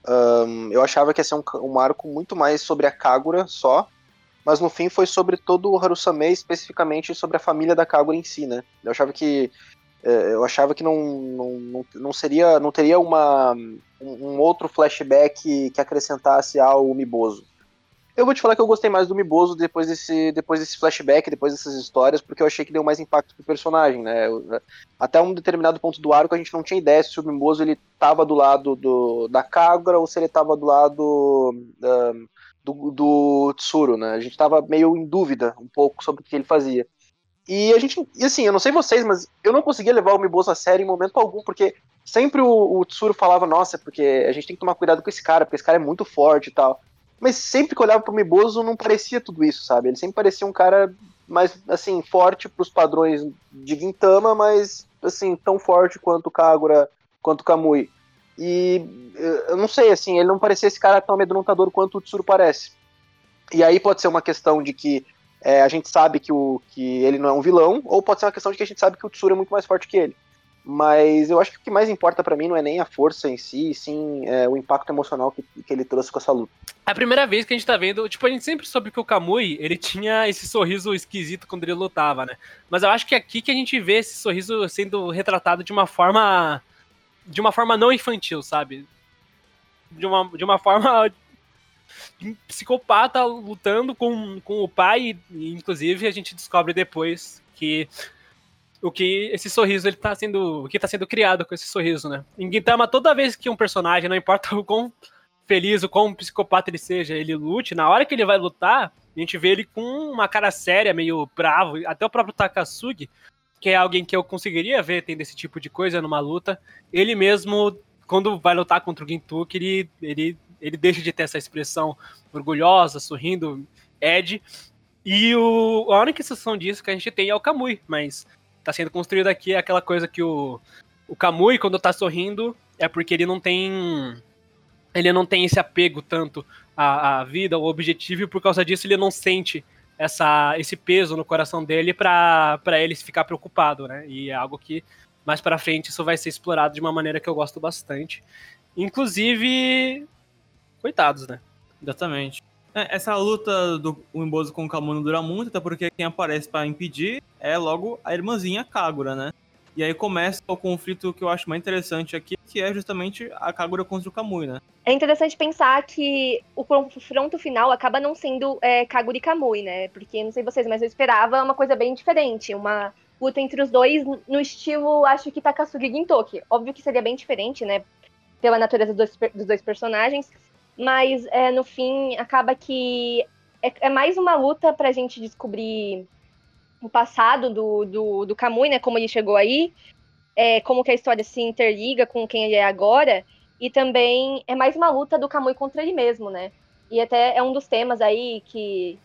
Um, eu achava que ia ser um, um arco muito mais sobre a Kagura só, mas no fim foi sobre todo o Harusame, especificamente sobre a família da Kagura em si, né? Eu achava que é, eu achava que não, não, não seria não teria uma um outro flashback que acrescentasse ao Miboso. Eu vou te falar que eu gostei mais do Miboso depois desse, depois desse flashback, depois dessas histórias, porque eu achei que deu mais impacto pro personagem, né? Até um determinado ponto do arco a gente não tinha ideia se o Miboso ele tava do lado do, da Kagura ou se ele tava do lado do, do Tsuru, né? A gente estava meio em dúvida um pouco sobre o que ele fazia. E a gente, e assim, eu não sei vocês, mas eu não conseguia levar o Miboso a sério em momento algum, porque sempre o, o Tsuru falava, nossa, porque a gente tem que tomar cuidado com esse cara, porque esse cara é muito forte e tal. Mas sempre que eu olhava pro Miboso não parecia tudo isso, sabe? Ele sempre parecia um cara mais, assim, forte pros padrões de Gintama, mas, assim, tão forte quanto Kagura, quanto Kamui. E eu não sei, assim, ele não parecia esse cara tão amedrontador quanto o Tsuru parece. E aí pode ser uma questão de que é, a gente sabe que, o, que ele não é um vilão, ou pode ser uma questão de que a gente sabe que o Tsuru é muito mais forte que ele. Mas eu acho que o que mais importa para mim não é nem a força em si, sim é, o impacto emocional que, que ele trouxe com essa luta. É a primeira vez que a gente tá vendo, tipo, a gente sempre soube que o Kamui, ele tinha esse sorriso esquisito quando ele lutava, né? Mas eu acho que é aqui que a gente vê esse sorriso sendo retratado de uma forma de uma forma não infantil, sabe? De uma, de uma forma psicopata lutando com, com o pai, e inclusive a gente descobre depois que o que esse sorriso ele tá sendo, o que tá sendo criado com esse sorriso, né? Em Gintama, toda vez que um personagem, não importa o quão feliz, o quão psicopata ele seja, ele lute, na hora que ele vai lutar, a gente vê ele com uma cara séria, meio bravo, até o próprio Takasugi, que é alguém que eu conseguiria ver tendo esse tipo de coisa numa luta, ele mesmo quando vai lutar contra o Gintoki, ele, ele ele deixa de ter essa expressão orgulhosa, sorrindo, Ed. E o, a única exceção disso que a gente tem é o Kamui, mas tá sendo construído aqui aquela coisa que o, o Kamui, quando tá sorrindo, é porque ele não tem. Ele não tem esse apego tanto à, à vida, ao objetivo, e por causa disso ele não sente essa, esse peso no coração dele para ele ficar preocupado, né? E é algo que mais para frente isso vai ser explorado de uma maneira que eu gosto bastante. Inclusive, coitados, né? Exatamente. É, essa luta do Imboso com o Kamu não dura muito, até porque quem aparece para impedir é logo a irmãzinha Kagura, né? E aí começa o conflito que eu acho mais interessante aqui, que é justamente a Kagura contra o Kamui, né? É interessante pensar que o confronto final acaba não sendo é, Kagura e Kamui, né? Porque, não sei vocês, mas eu esperava uma coisa bem diferente. Uma luta entre os dois no estilo, acho que Takasugi Gintoki. Óbvio que seria bem diferente, né? Pela natureza dos dois, dos dois personagens mas é, no fim acaba que é, é, mais uma luta pra gente descobrir o passado do, do, do Kamui, né? Como ele chegou aí, é, como que a história se interliga com quem ele é agora, e também é mais uma luta do Kamui contra ele mesmo, né? E até é um dos temas aí que,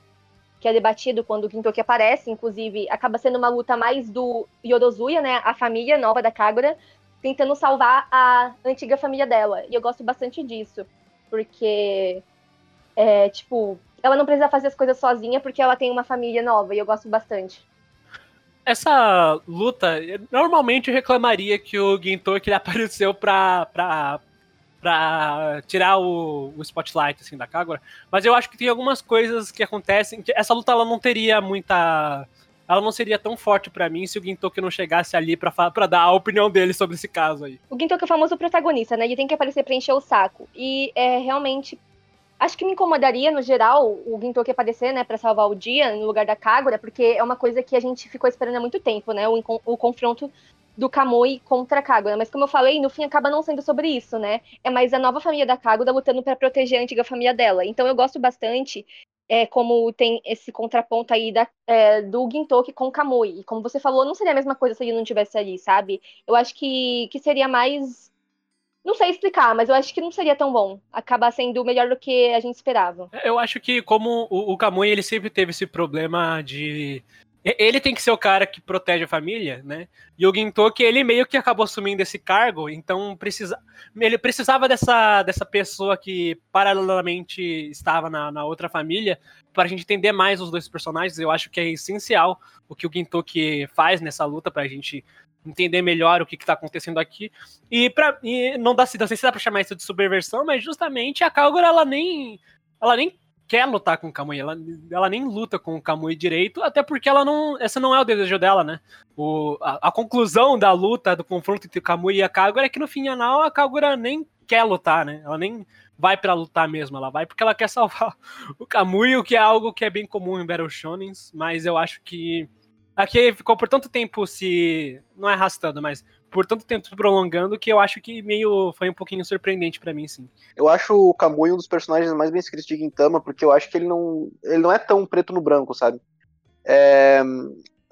que é debatido quando o Gintoki aparece, inclusive acaba sendo uma luta mais do Yorozuya, né? A família nova da Kagura, tentando salvar a antiga família dela. E eu gosto bastante disso porque, é, tipo, ela não precisa fazer as coisas sozinha porque ela tem uma família nova e eu gosto bastante. Essa luta, normalmente eu reclamaria que o Gintoki apareceu pra, pra, pra tirar o, o spotlight assim, da Kagura, mas eu acho que tem algumas coisas que acontecem, que essa luta ela não teria muita ela não seria tão forte para mim se o Gintoki não chegasse ali para dar a opinião dele sobre esse caso aí. O Gintoki é o famoso protagonista, né? Ele tem que aparecer pra encher o saco. E é realmente. Acho que me incomodaria, no geral, o Gintoki aparecer, né, pra salvar o dia no lugar da Kagura, porque é uma coisa que a gente ficou esperando há muito tempo, né? O, o confronto do Kamui contra a Kagura. Mas como eu falei, no fim acaba não sendo sobre isso, né? É mais a nova família da Kagura lutando para proteger a antiga família dela. Então eu gosto bastante é, como tem esse contraponto aí da, é, do Gintoki com o Kamui. E como você falou, não seria a mesma coisa se ele não tivesse ali, sabe? Eu acho que, que seria mais. Não sei explicar, mas eu acho que não seria tão bom. Acaba sendo melhor do que a gente esperava. Eu acho que, como o, o Kamui, ele sempre teve esse problema de ele tem que ser o cara que protege a família, né? E o Gintoki, ele meio que acabou assumindo esse cargo, então precisa, ele precisava dessa, dessa pessoa que paralelamente estava na, na outra família para a gente entender mais os dois personagens. Eu acho que é essencial o que o Gintoki faz nessa luta para a gente entender melhor o que está acontecendo aqui. E, pra, e não, dá, não sei se dá para chamar isso de subversão, mas justamente a Calgora, ela nem ela nem quer lutar com o Kamui, ela, ela nem luta com o Kamui direito, até porque ela não, essa não é o desejo dela, né? O, a, a conclusão da luta, do confronto entre o Kamui e a Kagura é que no final a Kagura nem quer lutar, né? Ela nem vai para lutar mesmo, ela vai porque ela quer salvar o Kamui, o que é algo que é bem comum em Battle Shonens, mas eu acho que aqui ficou por tanto tempo se não é arrastando, mas por tanto tempo se prolongando que eu acho que meio foi um pouquinho surpreendente para mim, sim. Eu acho o Kamui um dos personagens mais bem escritos de Gintama, porque eu acho que ele não, ele não é tão preto no branco, sabe? É,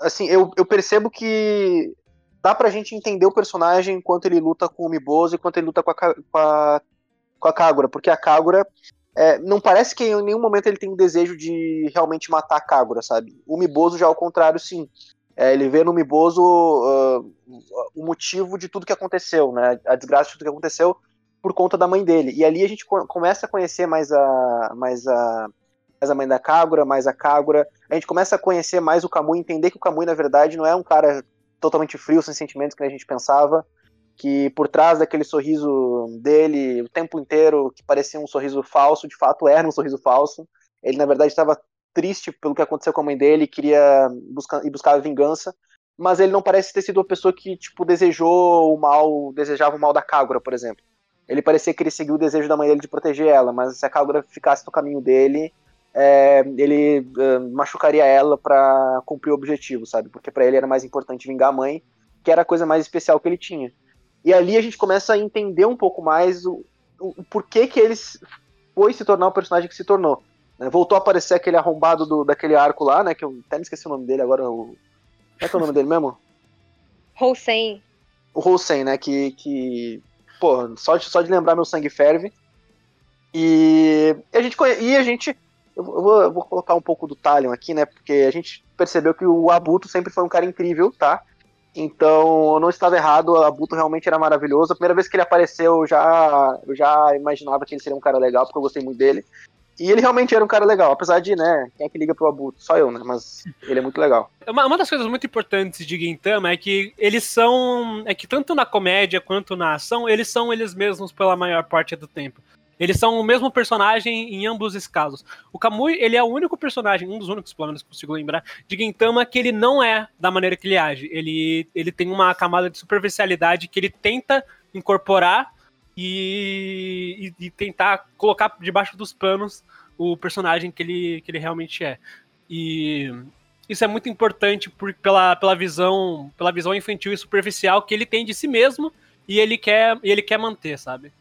assim, eu, eu percebo que dá pra gente entender o personagem enquanto ele luta com o Miboso e enquanto ele luta com a, com a, com a Kagura, porque a Kagura é, não parece que em nenhum momento ele tem um desejo de realmente matar a Kagura, sabe? O Miboso já ao contrário, sim. É, ele vê no Miboso uh, o motivo de tudo que aconteceu, né? A desgraça de tudo que aconteceu por conta da mãe dele. E ali a gente começa a conhecer mais a, mais a, mais a mãe da Kagura, mais a Kagura. A gente começa a conhecer mais o Kamui, entender que o Kamui, na verdade, não é um cara totalmente frio, sem sentimentos que a gente pensava que por trás daquele sorriso dele o tempo inteiro, que parecia um sorriso falso, de fato era um sorriso falso. Ele, na verdade, estava triste pelo que aconteceu com a mãe dele, queria buscar, e buscava vingança, mas ele não parece ter sido uma pessoa que, tipo, desejou o mal, desejava o mal da Kagura, por exemplo. Ele parecia que ele seguiu o desejo da mãe dele de proteger ela, mas se a Kagura ficasse no caminho dele, é, ele uh, machucaria ela para cumprir o objetivo, sabe? Porque para ele era mais importante vingar a mãe, que era a coisa mais especial que ele tinha. E ali a gente começa a entender um pouco mais o, o, o porquê que ele foi se tornar o personagem que se tornou. Né? Voltou a aparecer aquele arrombado do, daquele arco lá, né? Que eu até me esqueci o nome dele agora. O... Como é que é o nome dele mesmo? Hossein. O Hossein, né? Que. que pô, só de, só de lembrar meu sangue ferve. E a gente. E a gente eu vou, eu vou, colocar um pouco do Talion aqui, né? Porque a gente percebeu que o Abuto sempre foi um cara incrível, tá? Então, eu não estava errado, o Abuto realmente era maravilhoso. A primeira vez que ele apareceu, eu já, eu já imaginava que ele seria um cara legal, porque eu gostei muito dele. E ele realmente era um cara legal, apesar de, né, quem é que liga pro Abuto? Só eu, né, mas ele é muito legal. Uma, uma das coisas muito importantes de Gintama é que eles são, é que tanto na comédia quanto na ação, eles são eles mesmos pela maior parte do tempo. Eles são o mesmo personagem em ambos os casos. O Kamui, ele é o único personagem, um dos únicos, pelo menos que consigo lembrar, de Gintama que ele não é da maneira que ele age. Ele, ele tem uma camada de superficialidade que ele tenta incorporar e, e, e tentar colocar debaixo dos panos o personagem que ele, que ele realmente é. E isso é muito importante por, pela, pela visão pela visão infantil e superficial que ele tem de si mesmo e ele quer, ele quer manter, sabe?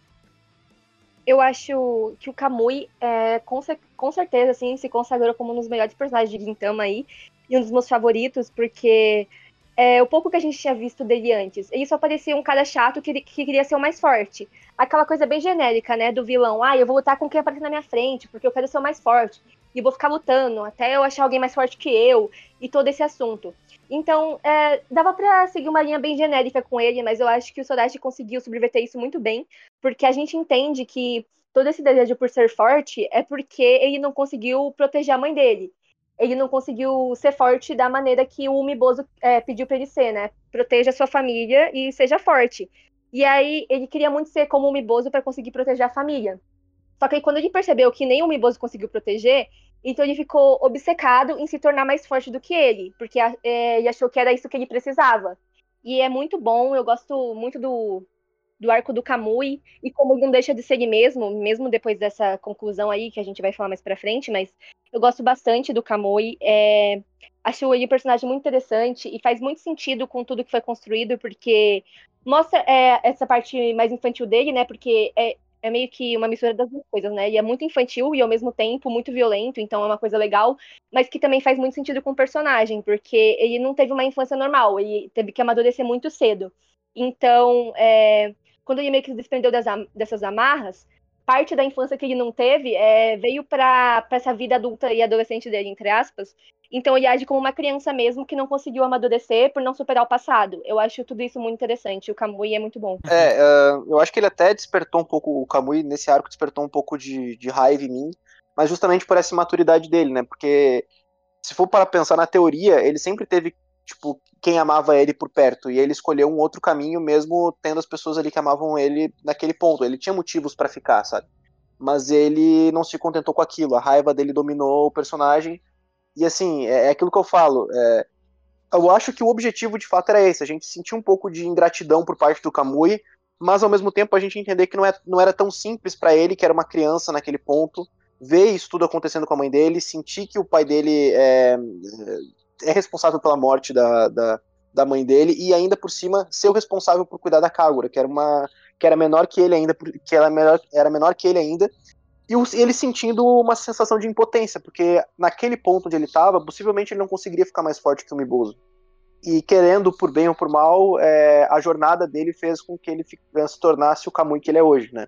Eu acho que o Kamui, é, com, com, certeza, assim, se consagrou como um dos melhores personagens de Gintama aí, e um dos meus favoritos, porque é, o pouco que a gente tinha visto dele antes, ele só parecia um cara chato que, que queria ser o mais forte. Aquela coisa bem genérica, né, do vilão, ah, eu vou lutar com quem aparecer na minha frente, porque eu quero ser o mais forte, e vou ficar lutando até eu achar alguém mais forte que eu, e todo esse assunto. Então, é, dava para seguir uma linha bem genérica com ele, mas eu acho que o Sodashi conseguiu subverter isso muito bem, porque a gente entende que todo esse desejo por ser forte é porque ele não conseguiu proteger a mãe dele. Ele não conseguiu ser forte da maneira que o Umiboso é, pediu para ele ser, né? Proteja sua família e seja forte. E aí ele queria muito ser como o Umiboso para conseguir proteger a família. Só que aí, quando ele percebeu que nem o Umiboso conseguiu proteger, então ele ficou obcecado em se tornar mais forte do que ele, porque é, ele achou que era isso que ele precisava. E é muito bom, eu gosto muito do, do arco do Kamui, e como ele não deixa de ser ele mesmo, mesmo depois dessa conclusão aí, que a gente vai falar mais pra frente, mas eu gosto bastante do Kamui. É, acho ele um personagem muito interessante e faz muito sentido com tudo que foi construído, porque mostra é, essa parte mais infantil dele, né? Porque é, é meio que uma mistura das duas coisas, né? E é muito infantil e ao mesmo tempo muito violento, então é uma coisa legal, mas que também faz muito sentido com o personagem, porque ele não teve uma infância normal, ele teve que amadurecer muito cedo. Então, é, quando ele meio que se desprendeu das, dessas amarras, parte da infância que ele não teve é, veio para essa vida adulta e adolescente dele, entre aspas. Então ele age como uma criança mesmo que não conseguiu amadurecer por não superar o passado. Eu acho tudo isso muito interessante. O Kamui é muito bom. É, uh, eu acho que ele até despertou um pouco, o Kamui nesse arco despertou um pouco de, de raiva em mim, mas justamente por essa imaturidade dele, né? Porque se for para pensar na teoria, ele sempre teve tipo, quem amava ele por perto. E ele escolheu um outro caminho, mesmo tendo as pessoas ali que amavam ele naquele ponto. Ele tinha motivos para ficar, sabe? Mas ele não se contentou com aquilo. A raiva dele dominou o personagem. E assim, é, é aquilo que eu falo. É, eu acho que o objetivo de fato era esse: a gente sentir um pouco de ingratidão por parte do Kamui, mas ao mesmo tempo a gente entender que não, é, não era tão simples para ele, que era uma criança naquele ponto, ver isso tudo acontecendo com a mãe dele, sentir que o pai dele é, é responsável pela morte da, da, da, mãe dele e ainda por cima ser o responsável por cuidar da Kagura, que era uma que era menor que ele ainda, que era menor, era menor que ele ainda e ele sentindo uma sensação de impotência, porque naquele ponto onde ele estava, possivelmente ele não conseguiria ficar mais forte que o Miboso. E querendo, por bem ou por mal, é, a jornada dele fez com que ele se tornasse o Kamui que ele é hoje, né?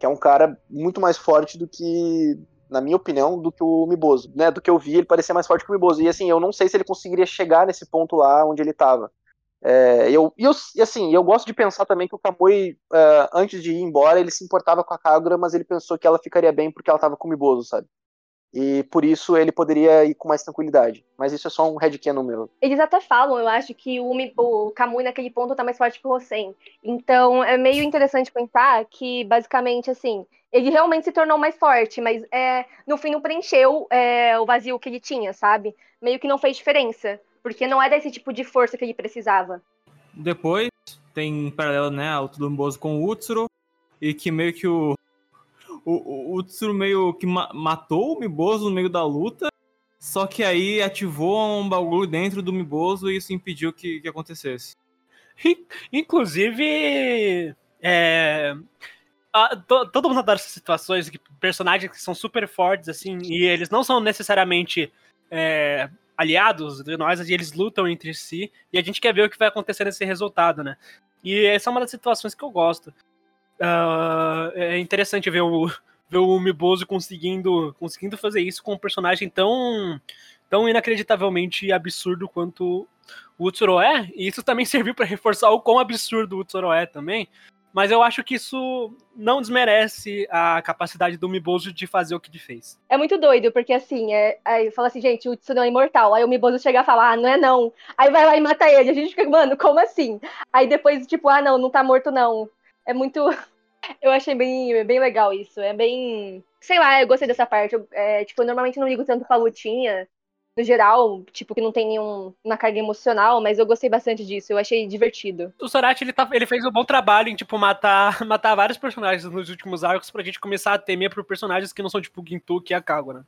Que é um cara muito mais forte do que, na minha opinião, do que o Miboso, né? Do que eu vi, ele parecia mais forte que o Miboso. E assim, eu não sei se ele conseguiria chegar nesse ponto lá onde ele estava. É, eu, e, eu, e assim, eu gosto de pensar também que o Kamui, uh, antes de ir embora, ele se importava com a Kagura, mas ele pensou que ela ficaria bem porque ela estava com o Miboso, sabe? E por isso ele poderia ir com mais tranquilidade. Mas isso é só um headcanon meu. Eles até falam, eu acho, que o, o Kamui naquele ponto tá mais forte que o Hosen. Então é meio interessante pensar que, basicamente, assim, ele realmente se tornou mais forte, mas é, no fim não preencheu é, o vazio que ele tinha, sabe? Meio que não fez diferença porque não era esse tipo de força que ele precisava. Depois, tem em paralelo, né, o Tulumboso com o Utsuro, e que meio que o, o, o Utsuro meio que ma matou o Miboso no meio da luta, só que aí ativou um bagulho dentro do Miboso e isso impediu que, que acontecesse. Inclusive, é, a, to, todo mundo adora essas situações, que personagens que são super fortes, assim, e eles não são necessariamente é, aliados de nós eles lutam entre si e a gente quer ver o que vai acontecer nesse resultado, né? E essa é uma das situações que eu gosto. Uh, é interessante ver o, ver o Miboso conseguindo, conseguindo fazer isso com um personagem tão, tão inacreditavelmente absurdo quanto o Utsuro é, e isso também serviu para reforçar o quão absurdo o Utsuro é também, mas eu acho que isso não desmerece a capacidade do Miboso de fazer o que ele fez. É muito doido, porque assim, é, aí fala assim, gente, o Tsuno é imortal. Aí o Miboso chega a falar, ah, não é não. Aí vai lá e mata ele. A gente fica, mano, como assim? Aí depois, tipo, ah, não, não tá morto não. É muito. Eu achei bem, bem legal isso. É bem. Sei lá, eu gostei dessa parte. Eu, é, tipo, eu normalmente não ligo tanto pra lutinha no geral, tipo, que não tem nenhum na carga emocional, mas eu gostei bastante disso, eu achei divertido. O Sorati, ele, tá, ele fez um bom trabalho em, tipo, matar, matar vários personagens nos últimos arcos pra gente começar a temer por personagens que não são, tipo, o Gintuki e a Kagura.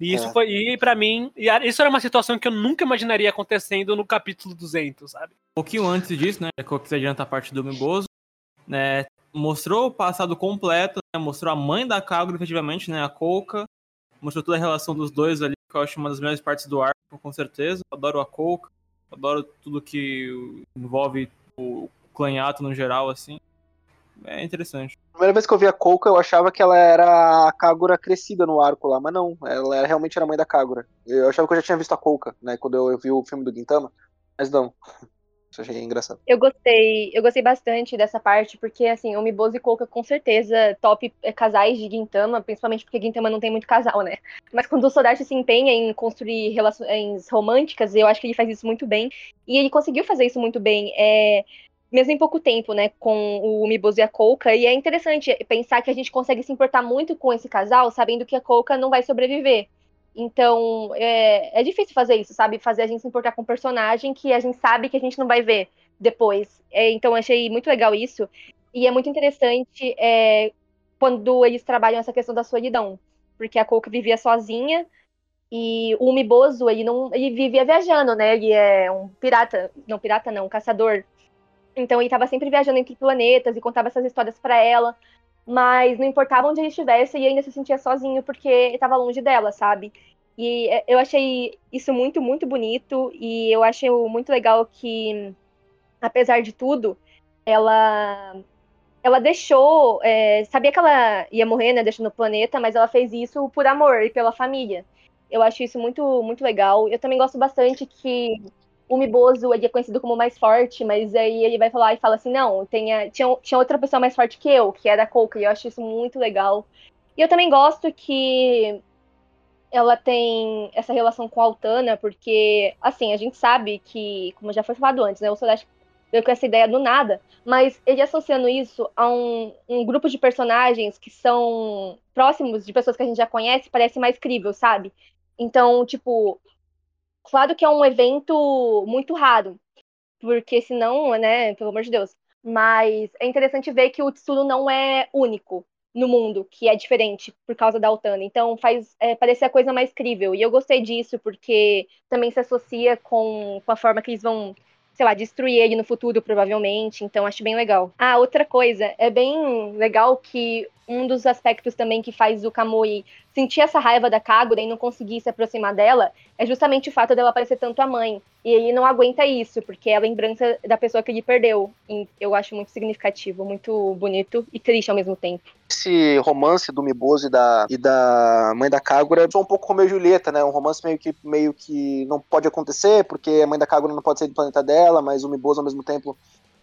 E isso é. foi, e pra mim, e isso era uma situação que eu nunca imaginaria acontecendo no capítulo 200, sabe? Um pouquinho antes disso, né, que eu quis adiantar a parte do Miboso, né, mostrou o passado completo, né, mostrou a mãe da Kagura, efetivamente, né, a Kouka, mostrou toda a relação dos dois ali, que eu acho uma das melhores partes do arco, com certeza. Adoro a Coca, adoro tudo que envolve o clanhato no geral, assim. É interessante. A primeira vez que eu vi a Coca, eu achava que ela era a Kagura crescida no arco lá, mas não, ela realmente era a mãe da Kagura. Eu achava que eu já tinha visto a Coca, né, quando eu, eu vi o filme do Gintama, mas não. Isso achei engraçado. Eu gostei, eu gostei bastante dessa parte, porque assim, o Miboso e Coca com certeza top é, casais de Gintama, principalmente porque Gintama não tem muito casal, né? Mas quando o Sodashi se empenha em construir relações românticas, eu acho que ele faz isso muito bem. E ele conseguiu fazer isso muito bem. É, mesmo em pouco tempo, né, com o Miboso e a Coca, e é interessante pensar que a gente consegue se importar muito com esse casal, sabendo que a Coca não vai sobreviver. Então, é, é difícil fazer isso, sabe? Fazer a gente se importar com um personagem que a gente sabe que a gente não vai ver depois. É, então, achei muito legal isso. E é muito interessante é, quando eles trabalham essa questão da solidão. Porque a Coca vivia sozinha e o Umiboso, ele não ele vivia viajando, né? Ele é um pirata, não pirata não, um caçador. Então ele estava sempre viajando entre planetas e contava essas histórias para ela mas não importava onde ele estivesse, ele ainda se sentia sozinho porque estava longe dela, sabe? E é, eu achei isso muito, muito bonito, e eu achei muito legal que, apesar de tudo, ela ela deixou, é, sabia que ela ia morrer, né, deixando o planeta, mas ela fez isso por amor e pela família. Eu acho isso muito, muito legal. Eu também gosto bastante que o Miboso ele é conhecido como mais forte, mas aí ele vai falar e fala assim, não, tem tinha, tinha outra pessoa mais forte que eu, que era a Coca, e eu acho isso muito legal. E eu também gosto que ela tem essa relação com a Altana, porque, assim, a gente sabe que, como já foi falado antes, né, o Sodashi veio com essa ideia do nada, mas ele associando isso a um, um grupo de personagens que são próximos de pessoas que a gente já conhece, parece mais crível, sabe? Então, tipo, Claro que é um evento muito raro, porque senão, né, pelo amor de Deus. Mas é interessante ver que o Tsuru não é único no mundo, que é diferente por causa da Altana. Então faz é, parecer a coisa mais crível. E eu gostei disso, porque também se associa com, com a forma que eles vão sei lá, destruir ele no futuro, provavelmente. Então, acho bem legal. Ah, outra coisa, é bem legal que um dos aspectos também que faz o Kamui sentir essa raiva da Kagura e não conseguir se aproximar dela é justamente o fato dela parecer tanto a mãe. E ele não aguenta isso, porque é a lembrança da pessoa que ele perdeu. E eu acho muito significativo, muito bonito e triste ao mesmo tempo. Esse romance do Miboso e da, e da mãe da Kagura é um pouco como a Julieta, né? Um romance meio que, meio que não pode acontecer, porque a mãe da Kagura não pode sair do planeta dela, mas o Miboso ao mesmo tempo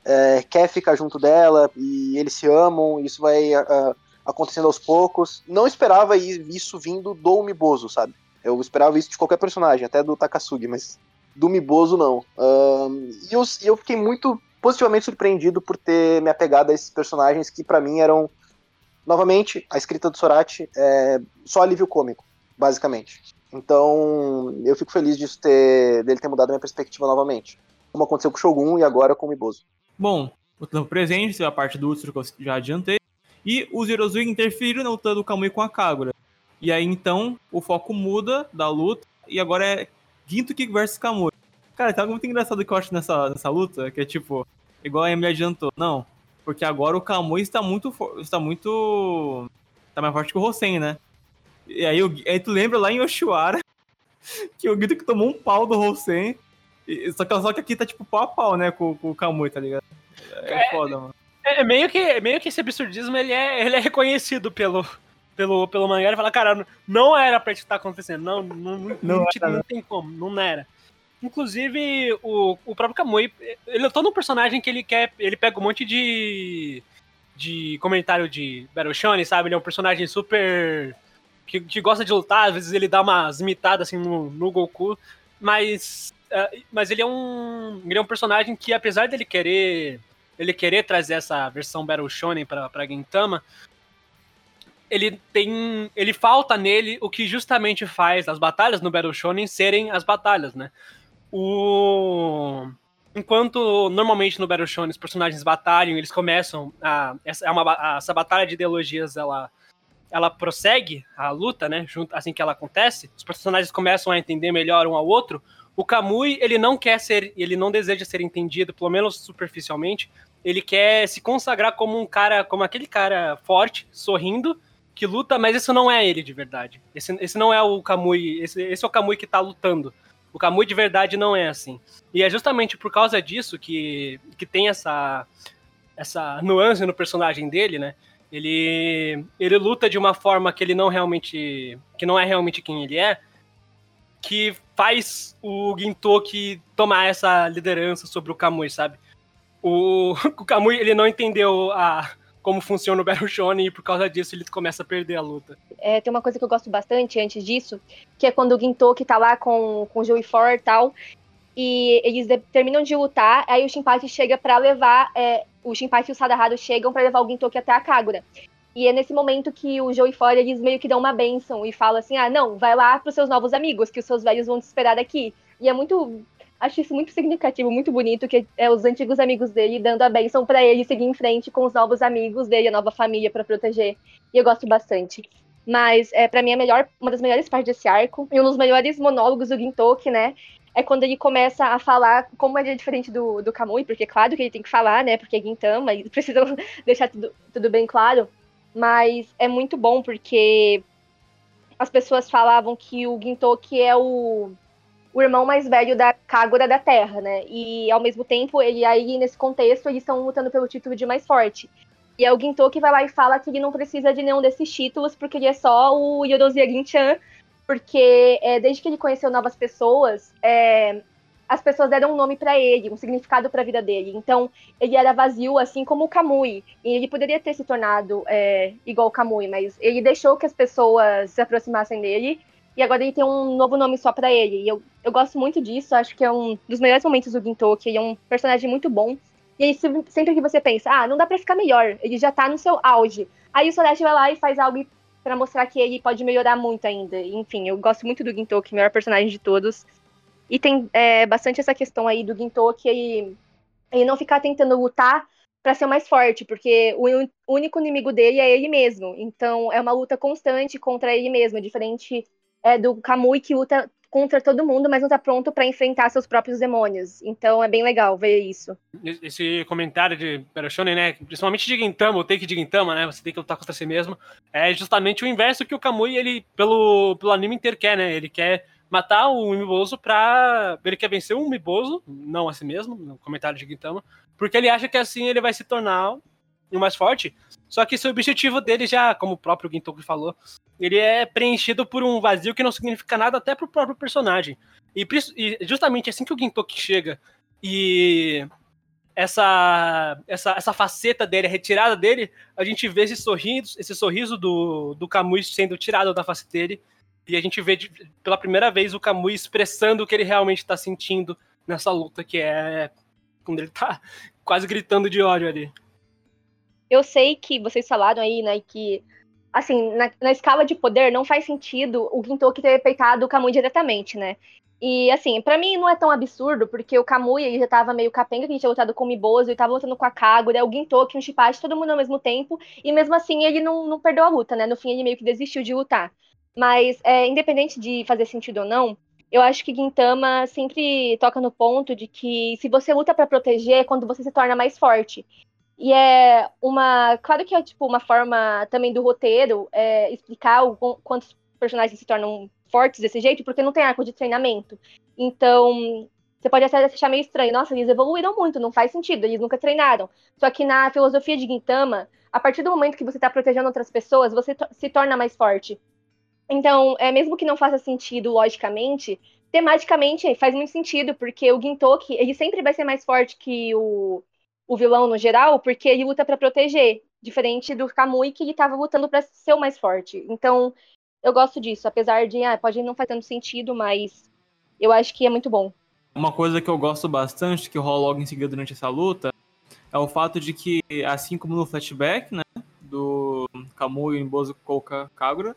é, quer ficar junto dela e eles se amam, isso vai. Uh, acontecendo aos poucos. Não esperava isso vindo do Miboso, sabe? Eu esperava isso de qualquer personagem, até do Takasugi, mas do Miboso não. E eu, eu fiquei muito positivamente surpreendido por ter me apegado a esses personagens que para mim eram novamente a escrita do Sorati é só alívio cômico, basicamente. Então, eu fico feliz disso ter dele ter mudado minha perspectiva novamente, como aconteceu com o Shogun e agora com o Miboso. Bom, o tempo presente, a parte do Ultra que eu já adiantei, e os Hirozui interferiram na luta do Kamui com a Kagura. E aí então o foco muda da luta e agora é Ginto Kick versus Kamui. Cara, tem algo muito engraçado que eu acho nessa, nessa luta, que é tipo, igual a Emily adiantou. Não, porque agora o Kamui está muito está muito tá mais forte que o Hosen, né? E aí, aí tu lembra lá em Oshiwara que o Ginto que tomou um pau do Hosen. Só que, só que aqui tá tipo pau a pau, né, com, com o Kamui, tá ligado? É, é foda, mano. É, é meio que, meio que esse absurdismo ele é, ele é reconhecido pelo, pelo, pelo mangá. Ele fala, cara, não era pra isso estar tá acontecendo. Não, não, não, não, não, não tem como, não era. Inclusive, o, o próprio Kamui, ele é todo um personagem que ele quer. Ele pega um monte de. de comentário de Battle Shonen, sabe? Ele é um personagem super. Que, que gosta de lutar, às vezes ele dá umas imitadas assim no, no Goku, mas. Uh, mas ele é um. Ele é um personagem que, apesar dele querer ele querer trazer essa versão Battle Shonen pra, pra Gintama, ele tem. Ele falta nele o que justamente faz as batalhas no Battle Shonen serem as batalhas, né? O. Enquanto normalmente no Battle Shonen os personagens batalham, eles começam a. Essa, é uma, essa batalha de ideologias ela, ela prossegue a luta, né? Junto, assim que ela acontece, os personagens começam a entender melhor um ao outro. O Kamui, ele não quer ser, ele não deseja ser entendido, pelo menos superficialmente, ele quer se consagrar como um cara, como aquele cara forte, sorrindo, que luta, mas isso não é ele de verdade. Esse, esse não é o Kamui, esse, esse é o Kamui que tá lutando. O Kamui de verdade não é assim. E é justamente por causa disso que, que tem essa, essa nuance no personagem dele, né? Ele, ele luta de uma forma que ele não realmente. que não é realmente quem ele é, que faz o Gintoki tomar essa liderança sobre o Kamui, sabe? o, o Kamui ele não entendeu a, como funciona o Battle Shonen e por causa disso ele começa a perder a luta. É, tem uma coisa que eu gosto bastante antes disso, que é quando o Gintoki tá lá com, com o Joey For e tal, e eles terminam de lutar, aí o Shinpachi chega para levar, é, o Shinpachi e o Sadahado chegam para levar o Gintoki até a Kagura. E é nesse momento que o Joey For eles meio que dão uma benção e falam assim: ah, não, vai lá pros seus novos amigos, que os seus velhos vão te esperar aqui. E é muito acho isso muito significativo, muito bonito, que é os antigos amigos dele dando a benção para ele seguir em frente com os novos amigos dele, a nova família para proteger. E eu gosto bastante. Mas é para mim a melhor, uma das melhores partes desse arco e um dos melhores monólogos do Gintoki, né? É quando ele começa a falar como ele é diferente do, do Kamui, porque claro que ele tem que falar, né? Porque é Gintama, e precisam deixar tudo, tudo bem claro. Mas é muito bom porque as pessoas falavam que o Gintoki é o o irmão mais velho da Kagura da Terra, né? E ao mesmo tempo, ele aí nesse contexto, eles estão lutando pelo título de mais forte. E é o Ginto que vai lá e fala que ele não precisa de nenhum desses títulos, porque ele é só o Yorozuya Ginchan, porque é, desde que ele conheceu novas pessoas, é, as pessoas deram um nome para ele, um significado para a vida dele. Então, ele era vazio, assim como o Kamui. E ele poderia ter se tornado é, igual o Kamui, mas ele deixou que as pessoas se aproximassem dele e agora ele tem um novo nome só para ele. E eu, eu gosto muito disso, acho que é um dos melhores momentos do Gintoki, ele é um personagem muito bom. E aí, sempre que você pensa, ah, não dá pra ficar melhor, ele já tá no seu auge. Aí o Sorachi vai lá e faz algo para mostrar que ele pode melhorar muito ainda. Enfim, eu gosto muito do Gintoki, melhor personagem de todos. E tem é, bastante essa questão aí do Gintoki, ele, ele não ficar tentando lutar para ser mais forte, porque o único inimigo dele é ele mesmo. Então é uma luta constante contra ele mesmo, diferente é, do Kamui, que luta contra todo mundo, mas não tá pronto para enfrentar seus próprios demônios. Então é bem legal ver isso. Esse comentário de Perashone, né? Principalmente de Gintama, o take de Gintama, né? Você tem que lutar contra si mesmo. É justamente o inverso que o Kamui, ele, pelo, pelo anime inteiro quer, né? Ele quer matar o Miboso pra. Ele quer vencer o Miboso, não a si mesmo, no comentário de Gintama, porque ele acha que assim ele vai se tornar o mais forte. Só que esse objetivo dele já, como o próprio Gintoki falou, ele é preenchido por um vazio que não significa nada até pro próprio personagem. E, e justamente assim que o Gintoki chega e essa, essa, essa faceta dele, a retirada dele, a gente vê esse sorriso, esse sorriso do, do Kamui sendo tirado da face dele. E a gente vê de, pela primeira vez o Kamui expressando o que ele realmente está sentindo nessa luta, que é quando ele tá quase gritando de ódio ali. Eu sei que vocês falaram aí, né, que assim, na, na escala de poder não faz sentido o Gintoki ter peitado o Kamui diretamente, né? E assim, para mim não é tão absurdo, porque o Kamui ele já tava meio capenga, que gente tinha lutado com o Miboso, e tava lutando com a Kagura, o Gintoki, o Shipachi, todo mundo ao mesmo tempo, e mesmo assim ele não, não perdeu a luta, né? No fim ele meio que desistiu de lutar. Mas, é, independente de fazer sentido ou não, eu acho que Gintama sempre toca no ponto de que se você luta para proteger, é quando você se torna mais forte. E é uma. Claro que é tipo uma forma também do roteiro é, explicar o, quantos personagens se tornam fortes desse jeito, porque não tem arco de treinamento. Então, você pode até achar meio estranho. Nossa, eles evoluíram muito, não faz sentido, eles nunca treinaram. Só que na filosofia de Gintama, a partir do momento que você está protegendo outras pessoas, você se torna mais forte. Então, é, mesmo que não faça sentido logicamente, tematicamente faz muito sentido, porque o Gintoki, ele sempre vai ser mais forte que o, o vilão no geral, porque ele luta para proteger, diferente do Kamui que ele tava lutando para ser o mais forte. Então, eu gosto disso, apesar de, ah, pode não fazer tanto sentido, mas eu acho que é muito bom. Uma coisa que eu gosto bastante, que rola logo em seguida durante essa luta, é o fato de que, assim como no flashback, né, do Kamui em Bozo Kagura,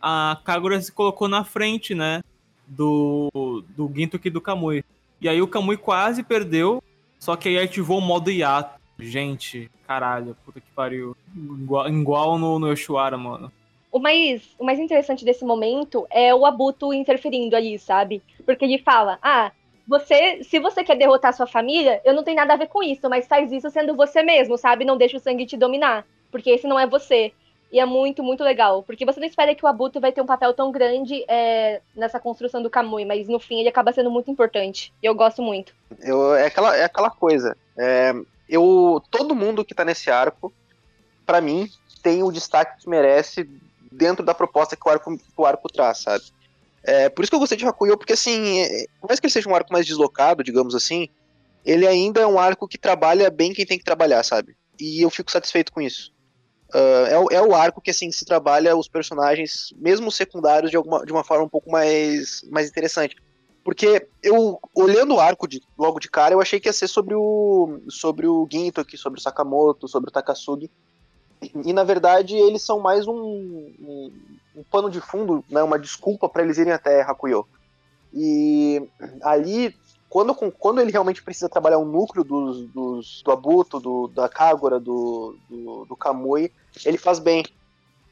a Kagura se colocou na frente, né, do, do Gintoki e do Kamui. E aí o Kamui quase perdeu só que aí ativou o modo hiato. Gente, caralho, puta que pariu. Igual, igual no, no Yoshiwara, mano. O mais, o mais interessante desse momento é o Abuto interferindo ali, sabe? Porque ele fala: Ah, você, se você quer derrotar sua família, eu não tenho nada a ver com isso, mas faz isso sendo você mesmo, sabe? Não deixa o sangue te dominar, porque esse não é você. E é muito, muito legal. Porque você não espera que o Abuto vai ter um papel tão grande é, nessa construção do Kamui, mas no fim ele acaba sendo muito importante. E eu gosto muito. Eu, é, aquela, é aquela coisa. É, eu, todo mundo que tá nesse arco, para mim, tem o destaque que merece dentro da proposta que o arco, que o arco traz, sabe? É, por isso que eu gostei de Hakuyo, porque assim, por mais que ele seja um arco mais deslocado, digamos assim, ele ainda é um arco que trabalha bem quem tem que trabalhar, sabe? E eu fico satisfeito com isso. Uh, é, o, é o arco que assim se trabalha os personagens, mesmo secundários, de, alguma, de uma forma um pouco mais, mais interessante. Porque eu, olhando o arco de, logo de cara, eu achei que ia ser sobre o, sobre o Ginto aqui, sobre o Sakamoto, sobre o Takasugi. E, e na verdade, eles são mais um, um, um pano de fundo, né, uma desculpa para eles irem até Hakuyo. E ali quando, quando ele realmente precisa trabalhar o núcleo dos, dos, do Abuto, do, da Kagura, do, do, do Kamui, ele faz bem.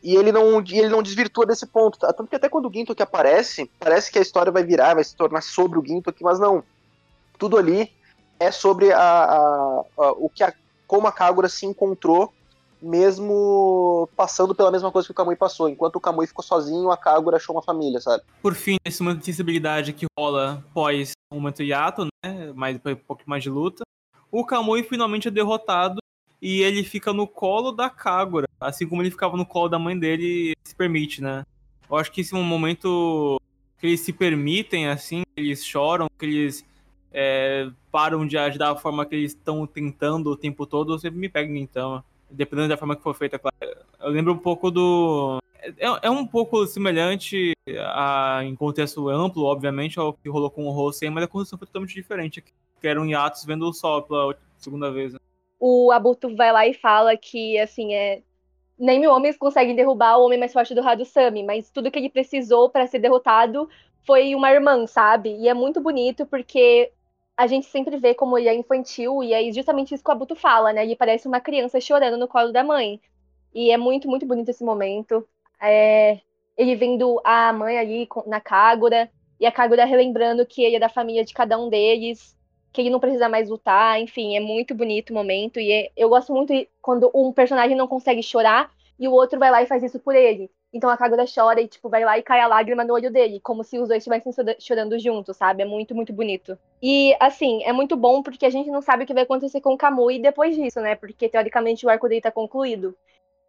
E ele não, ele não desvirtua desse ponto. Tá? Tanto que até quando o Gintoki aparece, parece que a história vai virar, vai se tornar sobre o Gintoki, mas não. Tudo ali é sobre a, a, a o que a, como a Kagura se encontrou mesmo passando pela mesma coisa que o Kamui passou. Enquanto o Kamui ficou sozinho, a Kagura achou uma família, sabe? Por fim, esse momento de sensibilidade que rola pós o momento hiato, né? Mais, um pouco mais de luta. O Kamui finalmente é derrotado e ele fica no colo da Kagura. Assim como ele ficava no colo da mãe dele, se permite, né? Eu acho que esse é um momento que eles se permitem, assim, eles choram, que eles é, param de agir da forma que eles estão tentando o tempo todo, eu sempre me pego então dependendo da forma que for feita, claro. Eu lembro um pouco do. É, é um pouco semelhante a, em contexto amplo, obviamente, ao que rolou com o Rosen, mas a construção foi totalmente diferente. Que eram hiatos vendo o sol pela segunda vez. Né? O Abuto vai lá e fala que, assim, é. Nem mil homens conseguem derrubar o homem mais forte do Hadusami, mas tudo que ele precisou para ser derrotado foi uma irmã, sabe? E é muito bonito porque a gente sempre vê como ele é infantil, e é justamente isso que o Abuto fala, né? Ele parece uma criança chorando no colo da mãe. E é muito, muito bonito esse momento. É, ele vendo a mãe ali na Kagura, e a Kagura relembrando que ele é da família de cada um deles, que ele não precisa mais lutar, enfim, é muito bonito o momento, e é, eu gosto muito quando um personagem não consegue chorar e o outro vai lá e faz isso por ele. Então a Kagura chora e, tipo, vai lá e cai a lágrima no olho dele, como se os dois estivessem chorando juntos, sabe? É muito, muito bonito. E, assim, é muito bom porque a gente não sabe o que vai acontecer com o Kamui depois disso, né? Porque, teoricamente, o arco dele tá concluído.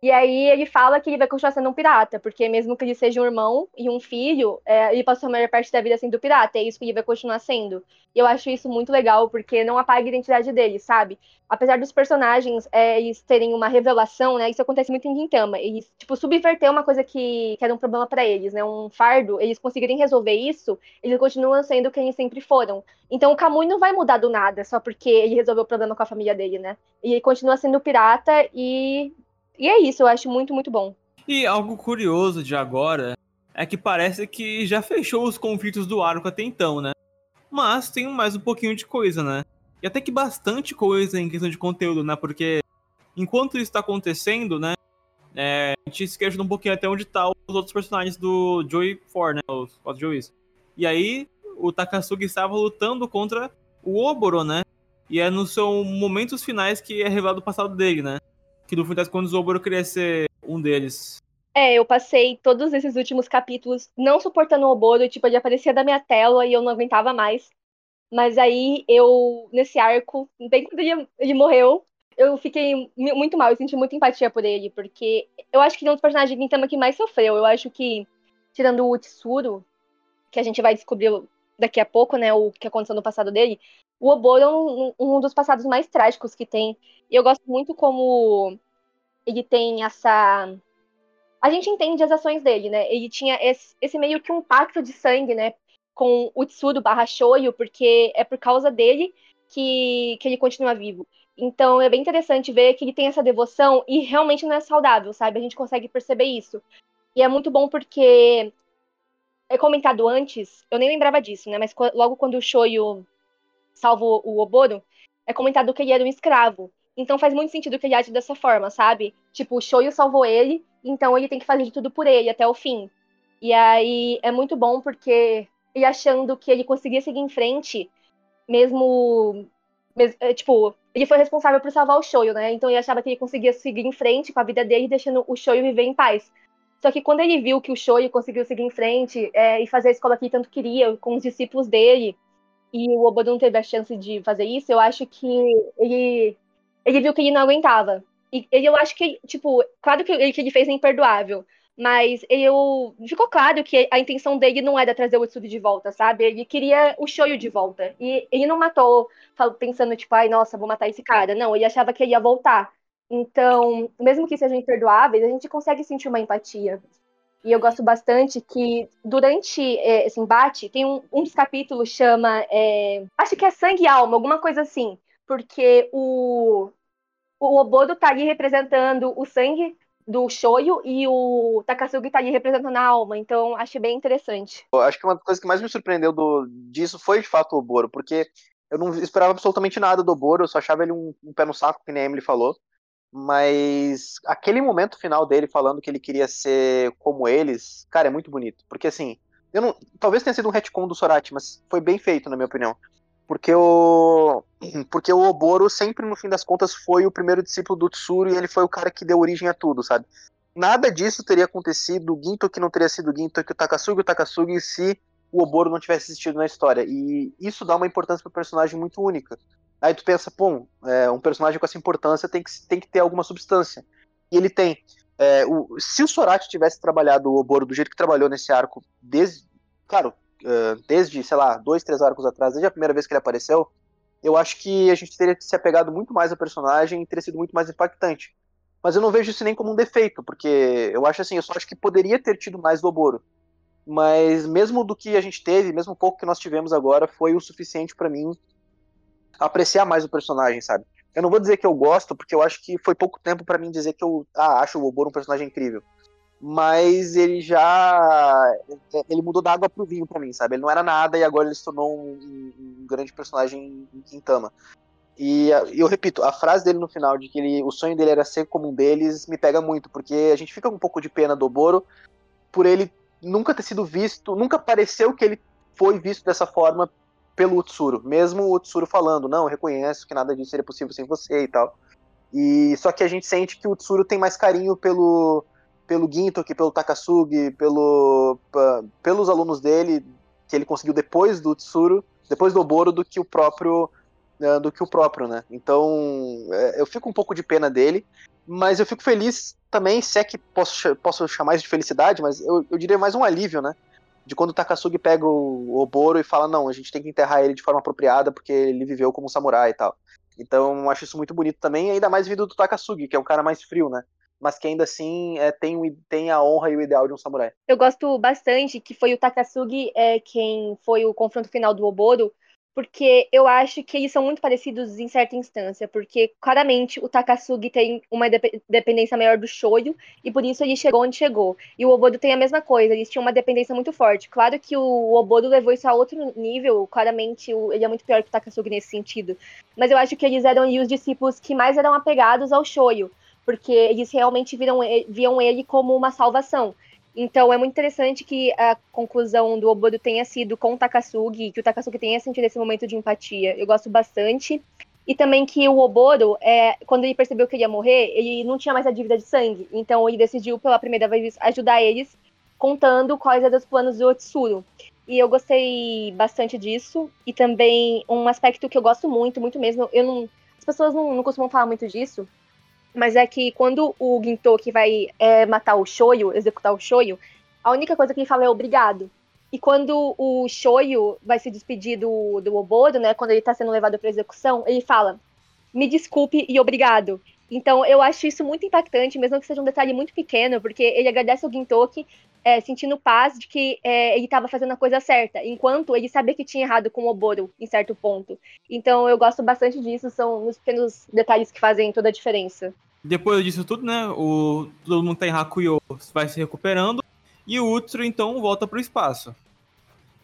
E aí ele fala que ele vai continuar sendo um pirata, porque mesmo que ele seja um irmão e um filho, é, ele passou a maior parte da vida sendo pirata, é isso que ele vai continuar sendo. E eu acho isso muito legal, porque não apaga a identidade dele, sabe? Apesar dos personagens é, eles terem uma revelação, né? Isso acontece muito em Gintama. Eles, tipo, subverter uma coisa que, que era um problema para eles, né? Um fardo, eles conseguirem resolver isso, eles continuam sendo quem eles sempre foram. Então o Kamui não vai mudar do nada, só porque ele resolveu o problema com a família dele, né? E ele continua sendo pirata e e é isso, eu acho muito, muito bom. E algo curioso de agora é que parece que já fechou os conflitos do arco até então, né? Mas tem mais um pouquinho de coisa, né? E até que bastante coisa em questão de conteúdo, né? Porque enquanto isso tá acontecendo, né? É, a gente questiona um pouquinho até onde tá os outros personagens do Joey 4, né? Os quatro Joeys. E aí, o Takasugi estava lutando contra o Oboro, né? E é nos seus momentos finais que é revelado o passado dele, né? Que no fim das contas o Oboro queria ser um deles. É, eu passei todos esses últimos capítulos não suportando o Oboro, tipo, ele aparecia da minha tela e eu não aguentava mais. Mas aí eu, nesse arco, bem quando ele, ele morreu, eu fiquei muito mal, eu senti muita empatia por ele, porque eu acho que ele é um dos personagens de Gintama que mais sofreu. Eu acho que, tirando o Utsuro, que a gente vai descobrir daqui a pouco, né, o que aconteceu no passado dele, o Oboro é um, um dos passados mais trágicos que tem. E eu gosto muito como ele tem essa. A gente entende as ações dele, né? Ele tinha esse, esse meio que um pacto de sangue, né? Com o Tsuru barra Shoyo, porque é por causa dele que, que ele continua vivo. Então é bem interessante ver que ele tem essa devoção e realmente não é saudável, sabe? A gente consegue perceber isso. E é muito bom porque comentado antes, eu nem lembrava disso, né? Mas logo quando o Shoyo salva o Oboro, é comentado que ele era um escravo. Então faz muito sentido que ele age dessa forma, sabe? Tipo, o Shoyo salvou ele, então ele tem que fazer de tudo por ele até o fim. E aí é muito bom porque ele achando que ele conseguia seguir em frente, mesmo, mesmo é, tipo, ele foi responsável por salvar o Shoyo, né? Então ele achava que ele conseguia seguir em frente com a vida dele, deixando o Shoyo viver em paz. Só que quando ele viu que o Shoyo conseguiu seguir em frente é, e fazer a escola que ele tanto queria, com os discípulos dele, e o Obodo não teve a chance de fazer isso, eu acho que ele ele viu que ele não aguentava. E ele, eu acho que, tipo, claro que o que ele fez é imperdoável, mas eu ficou claro que a intenção dele não era trazer o Utsuri de volta, sabe? Ele queria o Shoyo de volta. E ele não matou pensando, tipo, ai, nossa, vou matar esse cara. Não, ele achava que ele ia voltar. Então, mesmo que sejam imperdoáveis, a gente consegue sentir uma empatia. E eu gosto bastante que durante é, esse embate, tem um, um dos capítulos chama. É, acho que é Sangue e Alma, alguma coisa assim porque o, o Obodo tá ali representando o sangue do Shoyo e o Takasugi tá ali representando a alma, então acho bem interessante. Eu acho que uma das coisas que mais me surpreendeu do, disso foi de fato o Oboro, porque eu não esperava absolutamente nada do Oboro, eu só achava ele um, um pé no saco, que nem a Emily falou. Mas aquele momento final dele falando que ele queria ser como eles, cara, é muito bonito. Porque assim, eu não, talvez tenha sido um retcon do Sorati, mas foi bem feito, na minha opinião. Porque o, porque o Oboro sempre, no fim das contas, foi o primeiro discípulo do Tsuru e ele foi o cara que deu origem a tudo, sabe? Nada disso teria acontecido, o Ginto que não teria sido Ginto, que o Takasugi o Takasugi, se o Oboro não tivesse existido na história. E isso dá uma importância pro personagem muito única. Aí tu pensa, pô, é, um personagem com essa importância tem que, tem que ter alguma substância. E ele tem. É, o, se o Sorati tivesse trabalhado o Oboro do jeito que trabalhou nesse arco, desde. Claro, uh, desde, sei lá, dois, três arcos atrás, desde a primeira vez que ele apareceu, eu acho que a gente teria se apegado muito mais ao personagem e teria sido muito mais impactante. Mas eu não vejo isso nem como um defeito, porque eu acho assim, eu só acho que poderia ter tido mais do Oboro. Mas mesmo do que a gente teve, mesmo pouco que nós tivemos agora, foi o suficiente para mim apreciar mais o personagem, sabe? Eu não vou dizer que eu gosto, porque eu acho que foi pouco tempo para mim dizer que eu ah, acho o Oboro um personagem incrível mas ele já ele mudou da água pro vinho para mim, sabe? Ele não era nada e agora ele se tornou um, um grande personagem em Quintama. E eu repito, a frase dele no final de que ele, o sonho dele era ser como um deles me pega muito, porque a gente fica com um pouco de pena do Boro por ele nunca ter sido visto, nunca pareceu que ele foi visto dessa forma pelo Utsuro, mesmo o Utsuro falando, não, reconheço que nada disso seria possível sem você e tal. E só que a gente sente que o Tsuru tem mais carinho pelo pelo Gintoki, pelo Takasugi, pelo pelos alunos dele que ele conseguiu depois do Tsuru, depois do Oboro do que o próprio uh, do que o próprio, né? Então, é, eu fico um pouco de pena dele, mas eu fico feliz também, se é que posso, posso chamar isso de felicidade, mas eu, eu diria mais um alívio, né? De quando o Takasugi pega o, Oboro e fala, não, a gente tem que enterrar ele de forma apropriada porque ele viveu como um samurai e tal. Então acho isso muito bonito também, ainda mais vindo do Takasugi, que é um cara mais frio, né? Mas que ainda assim é, tem, tem a honra e o ideal de um samurai. Eu gosto bastante que foi o Takasugi é, quem foi o confronto final do Oboro, porque eu acho que eles são muito parecidos em certa instância, porque claramente o Takasugi tem uma dependência maior do Shoyo, e por isso ele chegou onde chegou. E o Obodo tem a mesma coisa, eles tinham uma dependência muito forte. Claro que o Obodo levou isso a outro nível, claramente ele é muito pior que o Takasugi nesse sentido. Mas eu acho que eles eram os discípulos que mais eram apegados ao Shoyo, porque eles realmente viram, viam ele como uma salvação. Então é muito interessante que a conclusão do Obodo tenha sido com o Takasugi, que o Takasugi tenha sentido esse momento de empatia. Eu gosto bastante. E também que o Oboro, é, quando ele percebeu que ele ia morrer, ele não tinha mais a dívida de sangue. Então ele decidiu pela primeira vez ajudar eles, contando quais eram os planos do Otsuru. E eu gostei bastante disso. E também um aspecto que eu gosto muito, muito mesmo. Eu não, as pessoas não, não costumam falar muito disso, mas é que quando o Gintoki vai é, matar o Shoyo, executar o Shoyo, a única coisa que ele fala é obrigado. E quando o Shoyo vai se despedir do, do Oboro, né, quando ele tá sendo levado para execução, ele fala: "Me desculpe e obrigado". Então eu acho isso muito impactante, mesmo que seja um detalhe muito pequeno, porque ele agradece ao Gintoki é, sentindo paz de que é, ele estava fazendo a coisa certa, enquanto ele sabia que tinha errado com o Oboro em certo ponto. Então eu gosto bastante disso, são os pequenos detalhes que fazem toda a diferença. Depois disso tudo, né, o, todo mundo tá em Hakuyo vai se recuperando, e o Utsuro então volta pro espaço.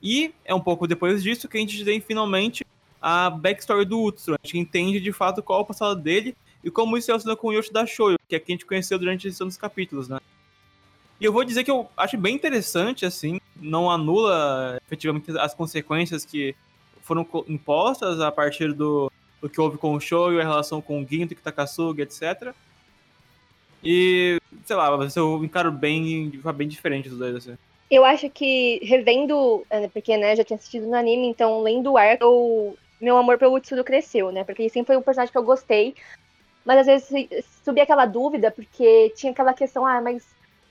E é um pouco depois disso que a gente tem finalmente a backstory do Utsuro. A gente entende de fato qual é o passado dele e como isso relaciona com o Yoshida Shoyo, que é quem a gente conheceu durante esses anos capítulos, né? E eu vou dizer que eu acho bem interessante, assim, não anula efetivamente as consequências que foram impostas a partir do, do que houve com o Shoyo, a relação com o Ginto, Takasugi, etc. E, sei lá, eu encaro bem, bem diferente dos dois, assim. Eu acho que, revendo, é, porque, né, já tinha assistido no anime, então, lendo o arco, eu, meu amor pelo Utsuro cresceu, né, porque ele sempre foi um personagem que eu gostei, mas às vezes subia aquela dúvida, porque tinha aquela questão, ah, mas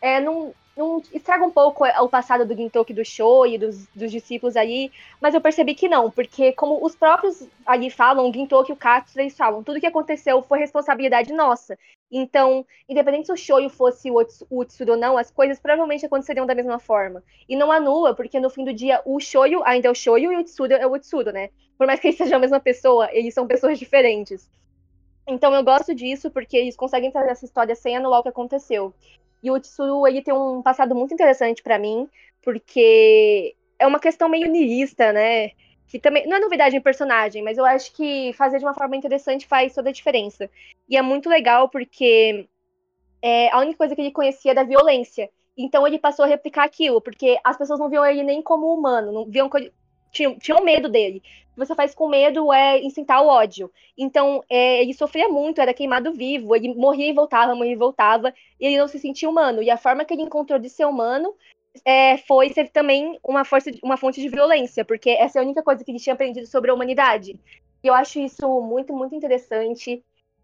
é, não, não estraga um pouco o passado do Gintoki do show e dos, dos, discípulos aí, mas eu percebi que não, porque como os próprios ali falam, o Gintoki e o Katsu, eles falam, tudo que aconteceu foi responsabilidade nossa. Então, independente se o Shoyo fosse o Utsuro ou não, as coisas provavelmente aconteceriam da mesma forma. E não anula, porque no fim do dia o Shoyo ainda é o Shoyo e o Utsuro é o Utsuro, né? Por mais que eles sejam a mesma pessoa, eles são pessoas diferentes. Então eu gosto disso, porque eles conseguem trazer essa história sem anular o que aconteceu. E o Tsuru, ele tem um passado muito interessante para mim, porque é uma questão meio niilista, né? Que também não é novidade em personagem, mas eu acho que fazer de uma forma interessante faz toda a diferença. E é muito legal porque é, a única coisa que ele conhecia era a violência. Então ele passou a replicar aquilo, porque as pessoas não viam ele nem como humano, não viam tinham, tinham medo dele. O que você faz com medo é incitar o ódio. Então, é, ele sofria muito, era queimado vivo, ele morria e voltava, morria e voltava, e ele não se sentia humano. E a forma que ele encontrou de ser humano é, foi ser também uma, força, uma fonte de violência, porque essa é a única coisa que ele tinha aprendido sobre a humanidade. E eu acho isso muito, muito interessante.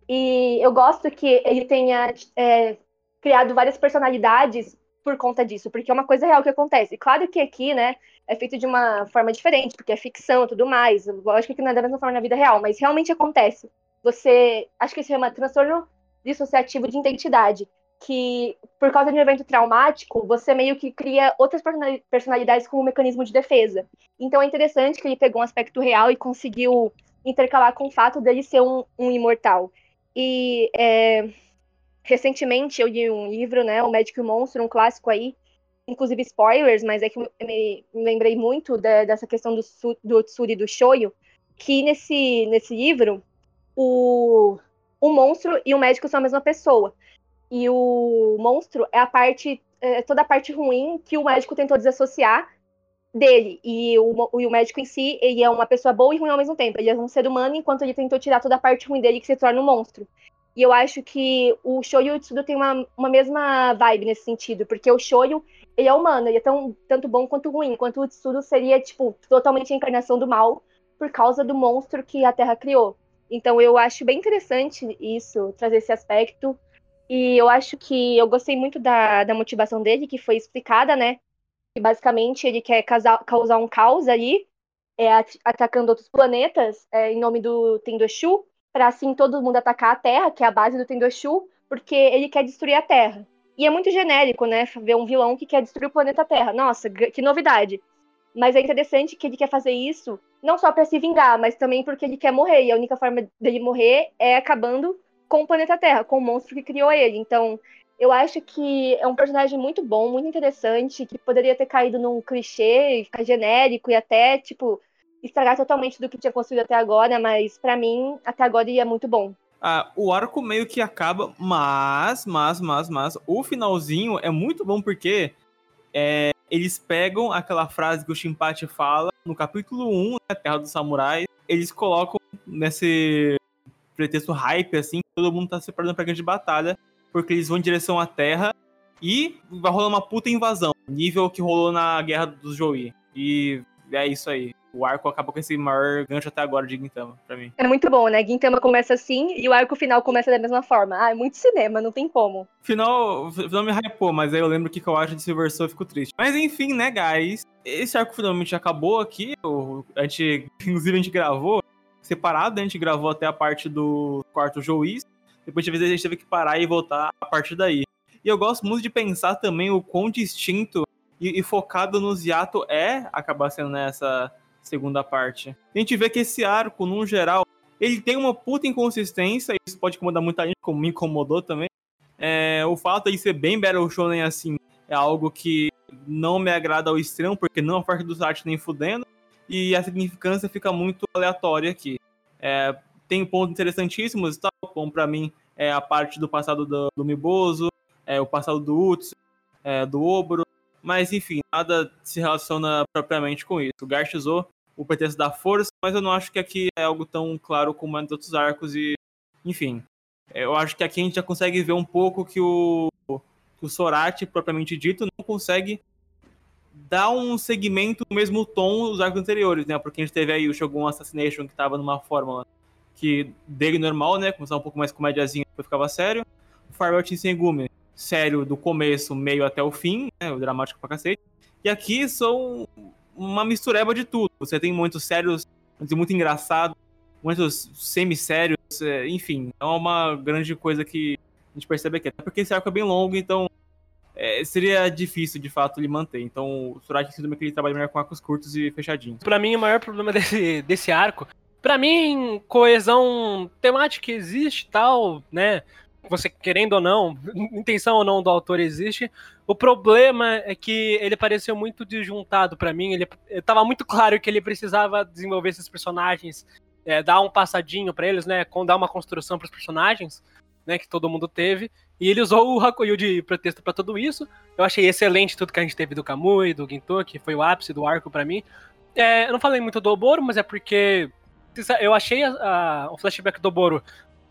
E eu gosto que ele tenha é, criado várias personalidades por conta disso, porque é uma coisa real que acontece. Claro que aqui, né, é feito de uma forma diferente, porque é ficção e tudo mais. Lógico que não é da mesma forma na vida real, mas realmente acontece. Você, acho que isso chama transtorno dissociativo de identidade, que por causa de um evento traumático, você meio que cria outras personalidades como um mecanismo de defesa. Então é interessante que ele pegou um aspecto real e conseguiu intercalar com o fato dele ser um, um imortal. E é, recentemente eu li um livro, né, O Médico e o Monstro, um clássico aí, inclusive spoilers, mas é que eu me, lembrei muito de, dessa questão do, do Tsuri e do Shoyo, que nesse, nesse livro, o, o monstro e o médico são a mesma pessoa. E o monstro é a parte, é toda a parte ruim que o médico tentou desassociar dele. E o, e o médico em si, ele é uma pessoa boa e ruim ao mesmo tempo. Ele é um ser humano enquanto ele tentou tirar toda a parte ruim dele que se torna um monstro. E eu acho que o Shoyu e o Tsudo tem uma, uma mesma vibe nesse sentido, porque o Shoyu, ele é humano, ele é tão, tanto bom quanto ruim, enquanto o Tsudo seria, tipo, totalmente a encarnação do mal por causa do monstro que a Terra criou. Então eu acho bem interessante isso, trazer esse aspecto. E eu acho que eu gostei muito da, da motivação dele, que foi explicada, né? Que basicamente ele quer causar, causar um caos ali, é, atacando outros planetas é, em nome do Tendoshu, para assim todo mundo atacar a Terra, que é a base do Tendoshu, porque ele quer destruir a Terra. E é muito genérico, né? Ver um vilão que quer destruir o planeta Terra. Nossa, que novidade. Mas é interessante que ele quer fazer isso não só para se vingar, mas também porque ele quer morrer. E a única forma dele morrer é acabando com o planeta Terra, com o monstro que criou ele. Então, eu acho que é um personagem muito bom, muito interessante, que poderia ter caído num clichê, ficar genérico e até, tipo, estragar totalmente do que tinha construído até agora, mas para mim, até agora ia muito bom. Ah, o arco meio que acaba, mas, mas, mas, mas, o finalzinho é muito bom porque é, eles pegam aquela frase que o Shinpachi fala no capítulo 1, né, Terra dos Samurais, eles colocam nesse pretexto hype, assim, todo mundo tá se preparando pra grande batalha, porque eles vão em direção à Terra e vai rolar uma puta invasão, nível que rolou na Guerra dos Joey. E é isso aí o arco acabou com esse maior gancho até agora de Gintama, pra mim. É muito bom, né? Gintama começa assim e o arco final começa da mesma forma. Ah, é muito cinema, não tem como. Final, final me hypou, mas aí eu lembro que eu acho de Silver e fico triste. Mas enfim, né, guys? Esse arco finalmente acabou aqui. A gente, inclusive, a gente gravou separado, a gente gravou até a parte do quarto juiz. Depois de vez a gente teve que parar e voltar a partir daí. E eu gosto muito de pensar também o quão distinto e, e focado no Ziato é acabar sendo nessa segunda parte. A gente vê que esse arco, num geral, ele tem uma puta inconsistência, isso pode incomodar muita gente, como me incomodou também. É, o fato de ser bem Battle Shonen assim é algo que não me agrada ao extremo, porque não é parte do site nem fudendo, e a significância fica muito aleatória aqui. É, tem pontos interessantíssimos, tal, como para mim é a parte do passado do, do Miboso, é, o passado do Utsu, é, do Obro, mas enfim, nada se relaciona propriamente com isso. O Garth usou o pretexto da força, mas eu não acho que aqui é algo tão claro como é nos outros arcos e, enfim, eu acho que aqui a gente já consegue ver um pouco que o, que o Sorati, propriamente dito, não consegue dar um segmento no mesmo tom dos arcos anteriores, né? Porque a gente teve aí o Shogun Assassination, que tava numa fórmula que dele normal, né? Começava um pouco mais comédiazinha, depois ficava sério. O Farewell Shinsengumi, sério do começo, meio até o fim, né? O dramático pra cacete. E aqui são uma mistureba de tudo. Você tem momentos sérios, muito engraçados, momentos semi-sérios, é, enfim. É uma grande coisa que a gente percebe aqui. Até porque esse arco é bem longo, então é, seria difícil de fato ele manter. Então o Suraki Syndrome é que ele trabalha melhor com arcos curtos e fechadinhos. Para mim, o maior problema desse, desse arco, para mim, coesão temática existe tal, né? Você querendo ou não, intenção ou não do autor existe. O problema é que ele pareceu muito desjuntado para mim. Ele estava muito claro que ele precisava desenvolver esses personagens, é, dar um passadinho para eles, né, dar uma construção para os personagens, né, que todo mundo teve. E ele usou o Hakuyu de pretexto para tudo isso. Eu achei excelente tudo que a gente teve do Kamui, do Ginto, que foi o ápice do arco para mim. É, eu não falei muito do Oboro, mas é porque eu achei a, a, o flashback do Oboro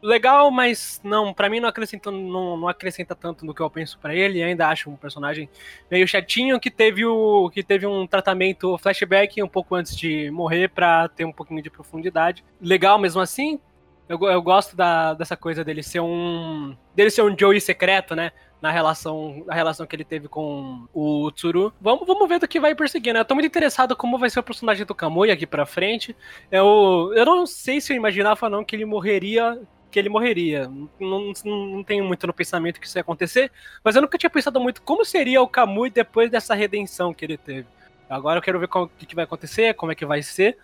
legal, mas não, para mim não acrescenta, não, não, acrescenta tanto no que eu penso para ele. Ainda acho um personagem meio chatinho que teve o que teve um tratamento flashback um pouco antes de morrer para ter um pouquinho de profundidade. Legal mesmo assim. Eu, eu gosto da, dessa coisa dele ser um dele ser um Joey secreto, né? Na relação, na relação que ele teve com o Tsuru. Vamos, vamos ver do que vai perseguir, né? Eu tô muito interessado como vai ser o personagem do Kamui aqui pra frente. Eu, eu não sei se eu imaginava não que ele morreria que ele morreria. Não, não, não tenho muito no pensamento que isso ia acontecer, mas eu nunca tinha pensado muito como seria o Kamui depois dessa redenção que ele teve. Agora eu quero ver o que, que vai acontecer, como é que vai ser.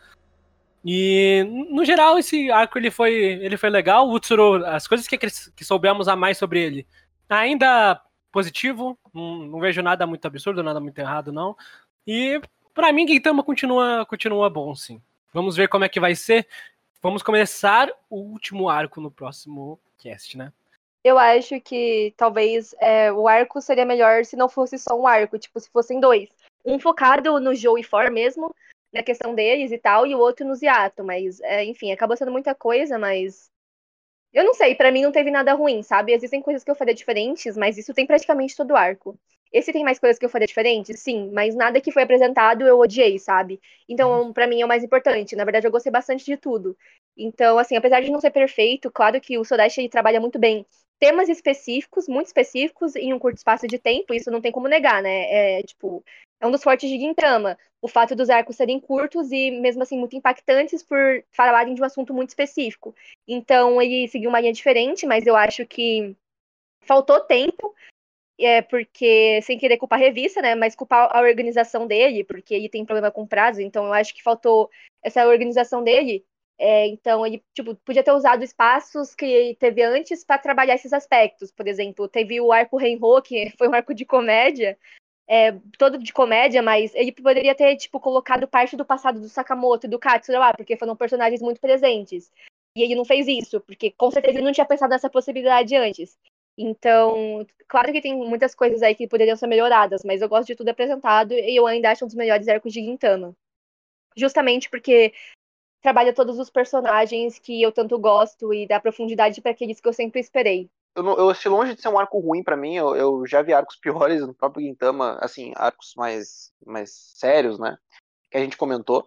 E, no geral, esse arco ele foi, ele foi legal. O Utsuro, as coisas que, que soubemos a mais sobre ele, ainda positivo. Não, não, vejo nada muito absurdo, nada muito errado, não. E, para mim, Gintama continua, continua bom, sim. Vamos ver como é que vai ser. Vamos começar o último arco no próximo cast, né? Eu acho que talvez é, o arco seria melhor se não fosse só um arco, tipo, se fossem dois. Um focado no Joe e For mesmo, na questão deles e tal, e o outro no Ziato. Mas, é, enfim, acabou sendo muita coisa, mas. Eu não sei, para mim não teve nada ruim, sabe? Existem coisas que eu faria diferentes, mas isso tem praticamente todo o arco. Esse tem mais coisas que eu faria diferentes? Sim, mas nada que foi apresentado eu odiei, sabe? Então, para mim é o mais importante. Na verdade, eu gostei bastante de tudo. Então, assim, apesar de não ser perfeito, claro que o Sodashi trabalha muito bem temas específicos, muito específicos, em um curto espaço de tempo, isso não tem como negar, né? É, tipo, é um dos fortes de Gintama. O fato dos arcos serem curtos e, mesmo assim, muito impactantes por falarem de um assunto muito específico. Então, ele seguiu uma linha diferente, mas eu acho que faltou tempo, é porque, sem querer culpar a revista, né? Mas culpar a organização dele, porque ele tem problema com prazo, então eu acho que faltou essa organização dele é, então, ele tipo, podia ter usado espaços que teve antes para trabalhar esses aspectos. Por exemplo, teve o arco Renho, que foi um arco de comédia, é, todo de comédia, mas ele poderia ter tipo, colocado parte do passado do Sakamoto e do Katsura lá, porque foram personagens muito presentes. E ele não fez isso, porque com certeza ele não tinha pensado nessa possibilidade antes. Então, claro que tem muitas coisas aí que poderiam ser melhoradas, mas eu gosto de tudo apresentado e eu ainda acho um dos melhores arcos de Gintama. Justamente porque trabalha todos os personagens que eu tanto gosto e dá profundidade para aqueles que eu sempre esperei. Eu, não, eu longe de ser um arco ruim para mim, eu, eu, já vi arcos piores no próprio Gintama, assim, arcos mais, mais sérios, né, que a gente comentou.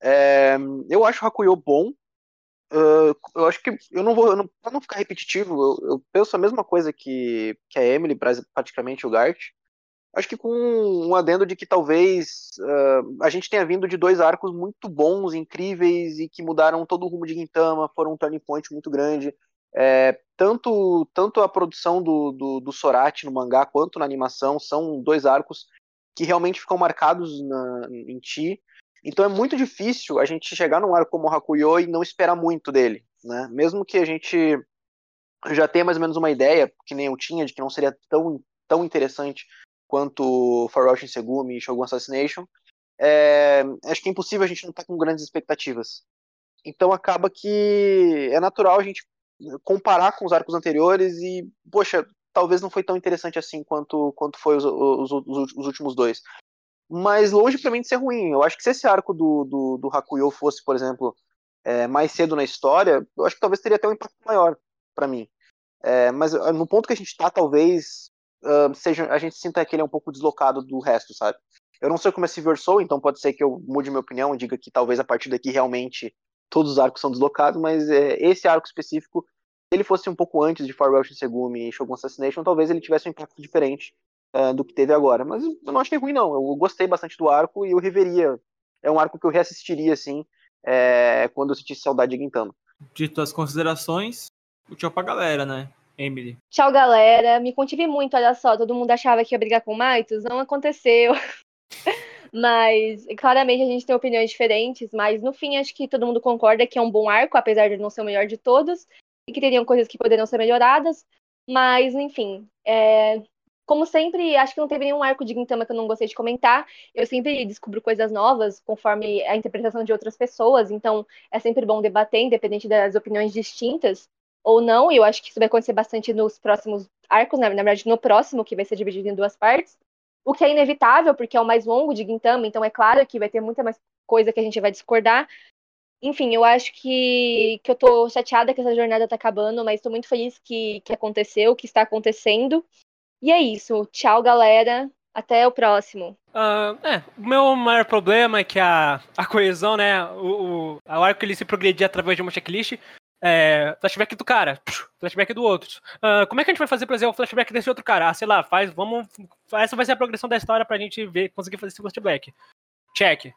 É, eu acho o Hakuyo bom, uh, eu acho que, eu não vou, eu não, pra não ficar repetitivo, eu, eu, penso a mesma coisa que, que a Emily, praticamente o Gart, Acho que com um adendo de que talvez uh, a gente tenha vindo de dois arcos muito bons, incríveis e que mudaram todo o rumo de Gintama, foram um turning point muito grande. É, tanto, tanto a produção do, do, do no mangá quanto na animação são dois arcos que realmente ficam marcados na, em ti. Então é muito difícil a gente chegar num arco como o Hakuyo e não esperar muito dele. Né? Mesmo que a gente já tenha mais ou menos uma ideia, que nem eu tinha, de que não seria tão, tão interessante quanto Farewell Segumi e Shogun Assassination, é, acho que é impossível a gente não estar tá com grandes expectativas. Então acaba que é natural a gente comparar com os arcos anteriores e, poxa, talvez não foi tão interessante assim quanto, quanto foi os, os, os, os últimos dois. Mas longe para mim de ser ruim. Eu acho que se esse arco do, do, do Hakuyo fosse, por exemplo, é, mais cedo na história, eu acho que talvez teria até um impacto maior para mim. É, mas no ponto que a gente está, talvez uh, seja, a gente sinta que ele é um pouco deslocado do resto, sabe? Eu não sei como é Silver Soul, então pode ser que eu mude minha opinião e diga que talvez a partir daqui realmente todos os arcos são deslocados, mas é, esse arco específico, se ele fosse um pouco antes de Farewell Shinsegumi e Shogun Assassination, talvez ele tivesse um impacto diferente uh, do que teve agora. Mas eu não achei ruim, não. Eu gostei bastante do arco e eu reveria. É um arco que eu reassistiria, assim, é, quando eu sentisse saudade de Gintama. Dito as considerações, o tchau pra galera, né? Emily. Tchau, galera. Me contive muito, olha só. Todo mundo achava que ia brigar com o Maitos. Não aconteceu. mas, claramente, a gente tem opiniões diferentes. Mas, no fim, acho que todo mundo concorda que é um bom arco, apesar de não ser o melhor de todos. E que teriam coisas que poderiam ser melhoradas. Mas, enfim. É... Como sempre, acho que não teve nenhum arco de Gintama que eu não gostei de comentar. Eu sempre descubro coisas novas conforme a interpretação de outras pessoas. Então, é sempre bom debater, independente das opiniões distintas ou não, e eu acho que isso vai acontecer bastante nos próximos arcos, né? na verdade, no próximo, que vai ser dividido em duas partes. O que é inevitável, porque é o mais longo de Gintama, então é claro que vai ter muita mais coisa que a gente vai discordar. Enfim, eu acho que, que eu tô chateada que essa jornada tá acabando, mas tô muito feliz que, que aconteceu, que está acontecendo. E é isso. Tchau, galera. Até o próximo. Uh, é, o meu maior problema é que a, a coesão, né? O, o, o arco ele se progredia através de uma checklist. É, flashback do cara, flashback do outro. Uh, como é que a gente vai fazer, por exemplo, o flashback desse outro cara? Ah, sei lá, faz, vamos. Essa vai ser a progressão da história pra gente ver, conseguir fazer esse flashback. Check.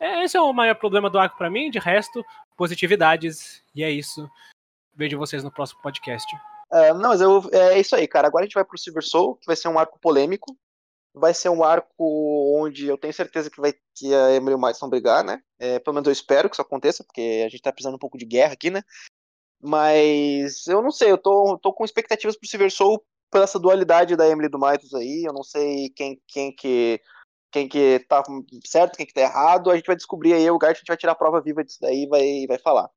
É, esse é o maior problema do arco pra mim, de resto, positividades. E é isso. Vejo vocês no próximo podcast. É, não, mas eu, é isso aí, cara. Agora a gente vai pro Silver Soul, que vai ser um arco polêmico. Vai ser um arco onde eu tenho certeza que vai que a Emily e o Miles brigar, né? É, pelo menos eu espero que isso aconteça, porque a gente tá precisando um pouco de guerra aqui, né? Mas eu não sei, eu tô, tô com expectativas pro Silver Soul pela essa dualidade da Emily do Maitos aí. Eu não sei quem, quem que quem que tá certo, quem que tá errado. A gente vai descobrir aí, o Gart a gente vai tirar a prova viva disso daí e vai, vai falar.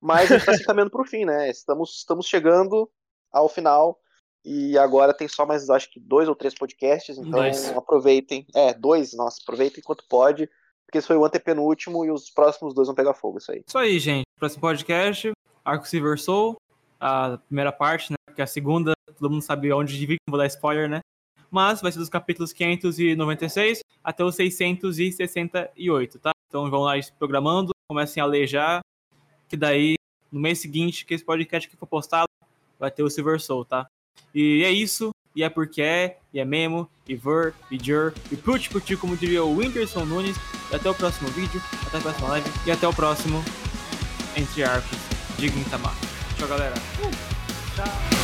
Mas a gente tá se caminhando pro fim, né? Estamos, estamos chegando ao final. E agora tem só mais, acho que dois ou três podcasts, então Dois. aproveitem. É, dois, nossa, aproveitem enquanto pode, porque esse foi o antepenúltimo e os próximos dois vão pegar fogo, isso aí. Isso aí, gente. Próximo podcast, Arco Silver Soul, a primeira parte, né? Porque a segunda, todo mundo sabe onde divide, não vou dar spoiler, né? Mas vai ser dos capítulos 596 até os 668, tá? Então vão lá programando, comecem a ler já, que daí, no mês seguinte, que esse podcast aqui for postado, vai ter o Silver Soul, tá? E é isso, e é porque é, e é mesmo, e ver, e jur, e put, put, como diria o Whindersson Nunes. E até o próximo vídeo, até a próxima live, e até o próximo Entre Arcos de Gintama. Tchau, galera. Tchau.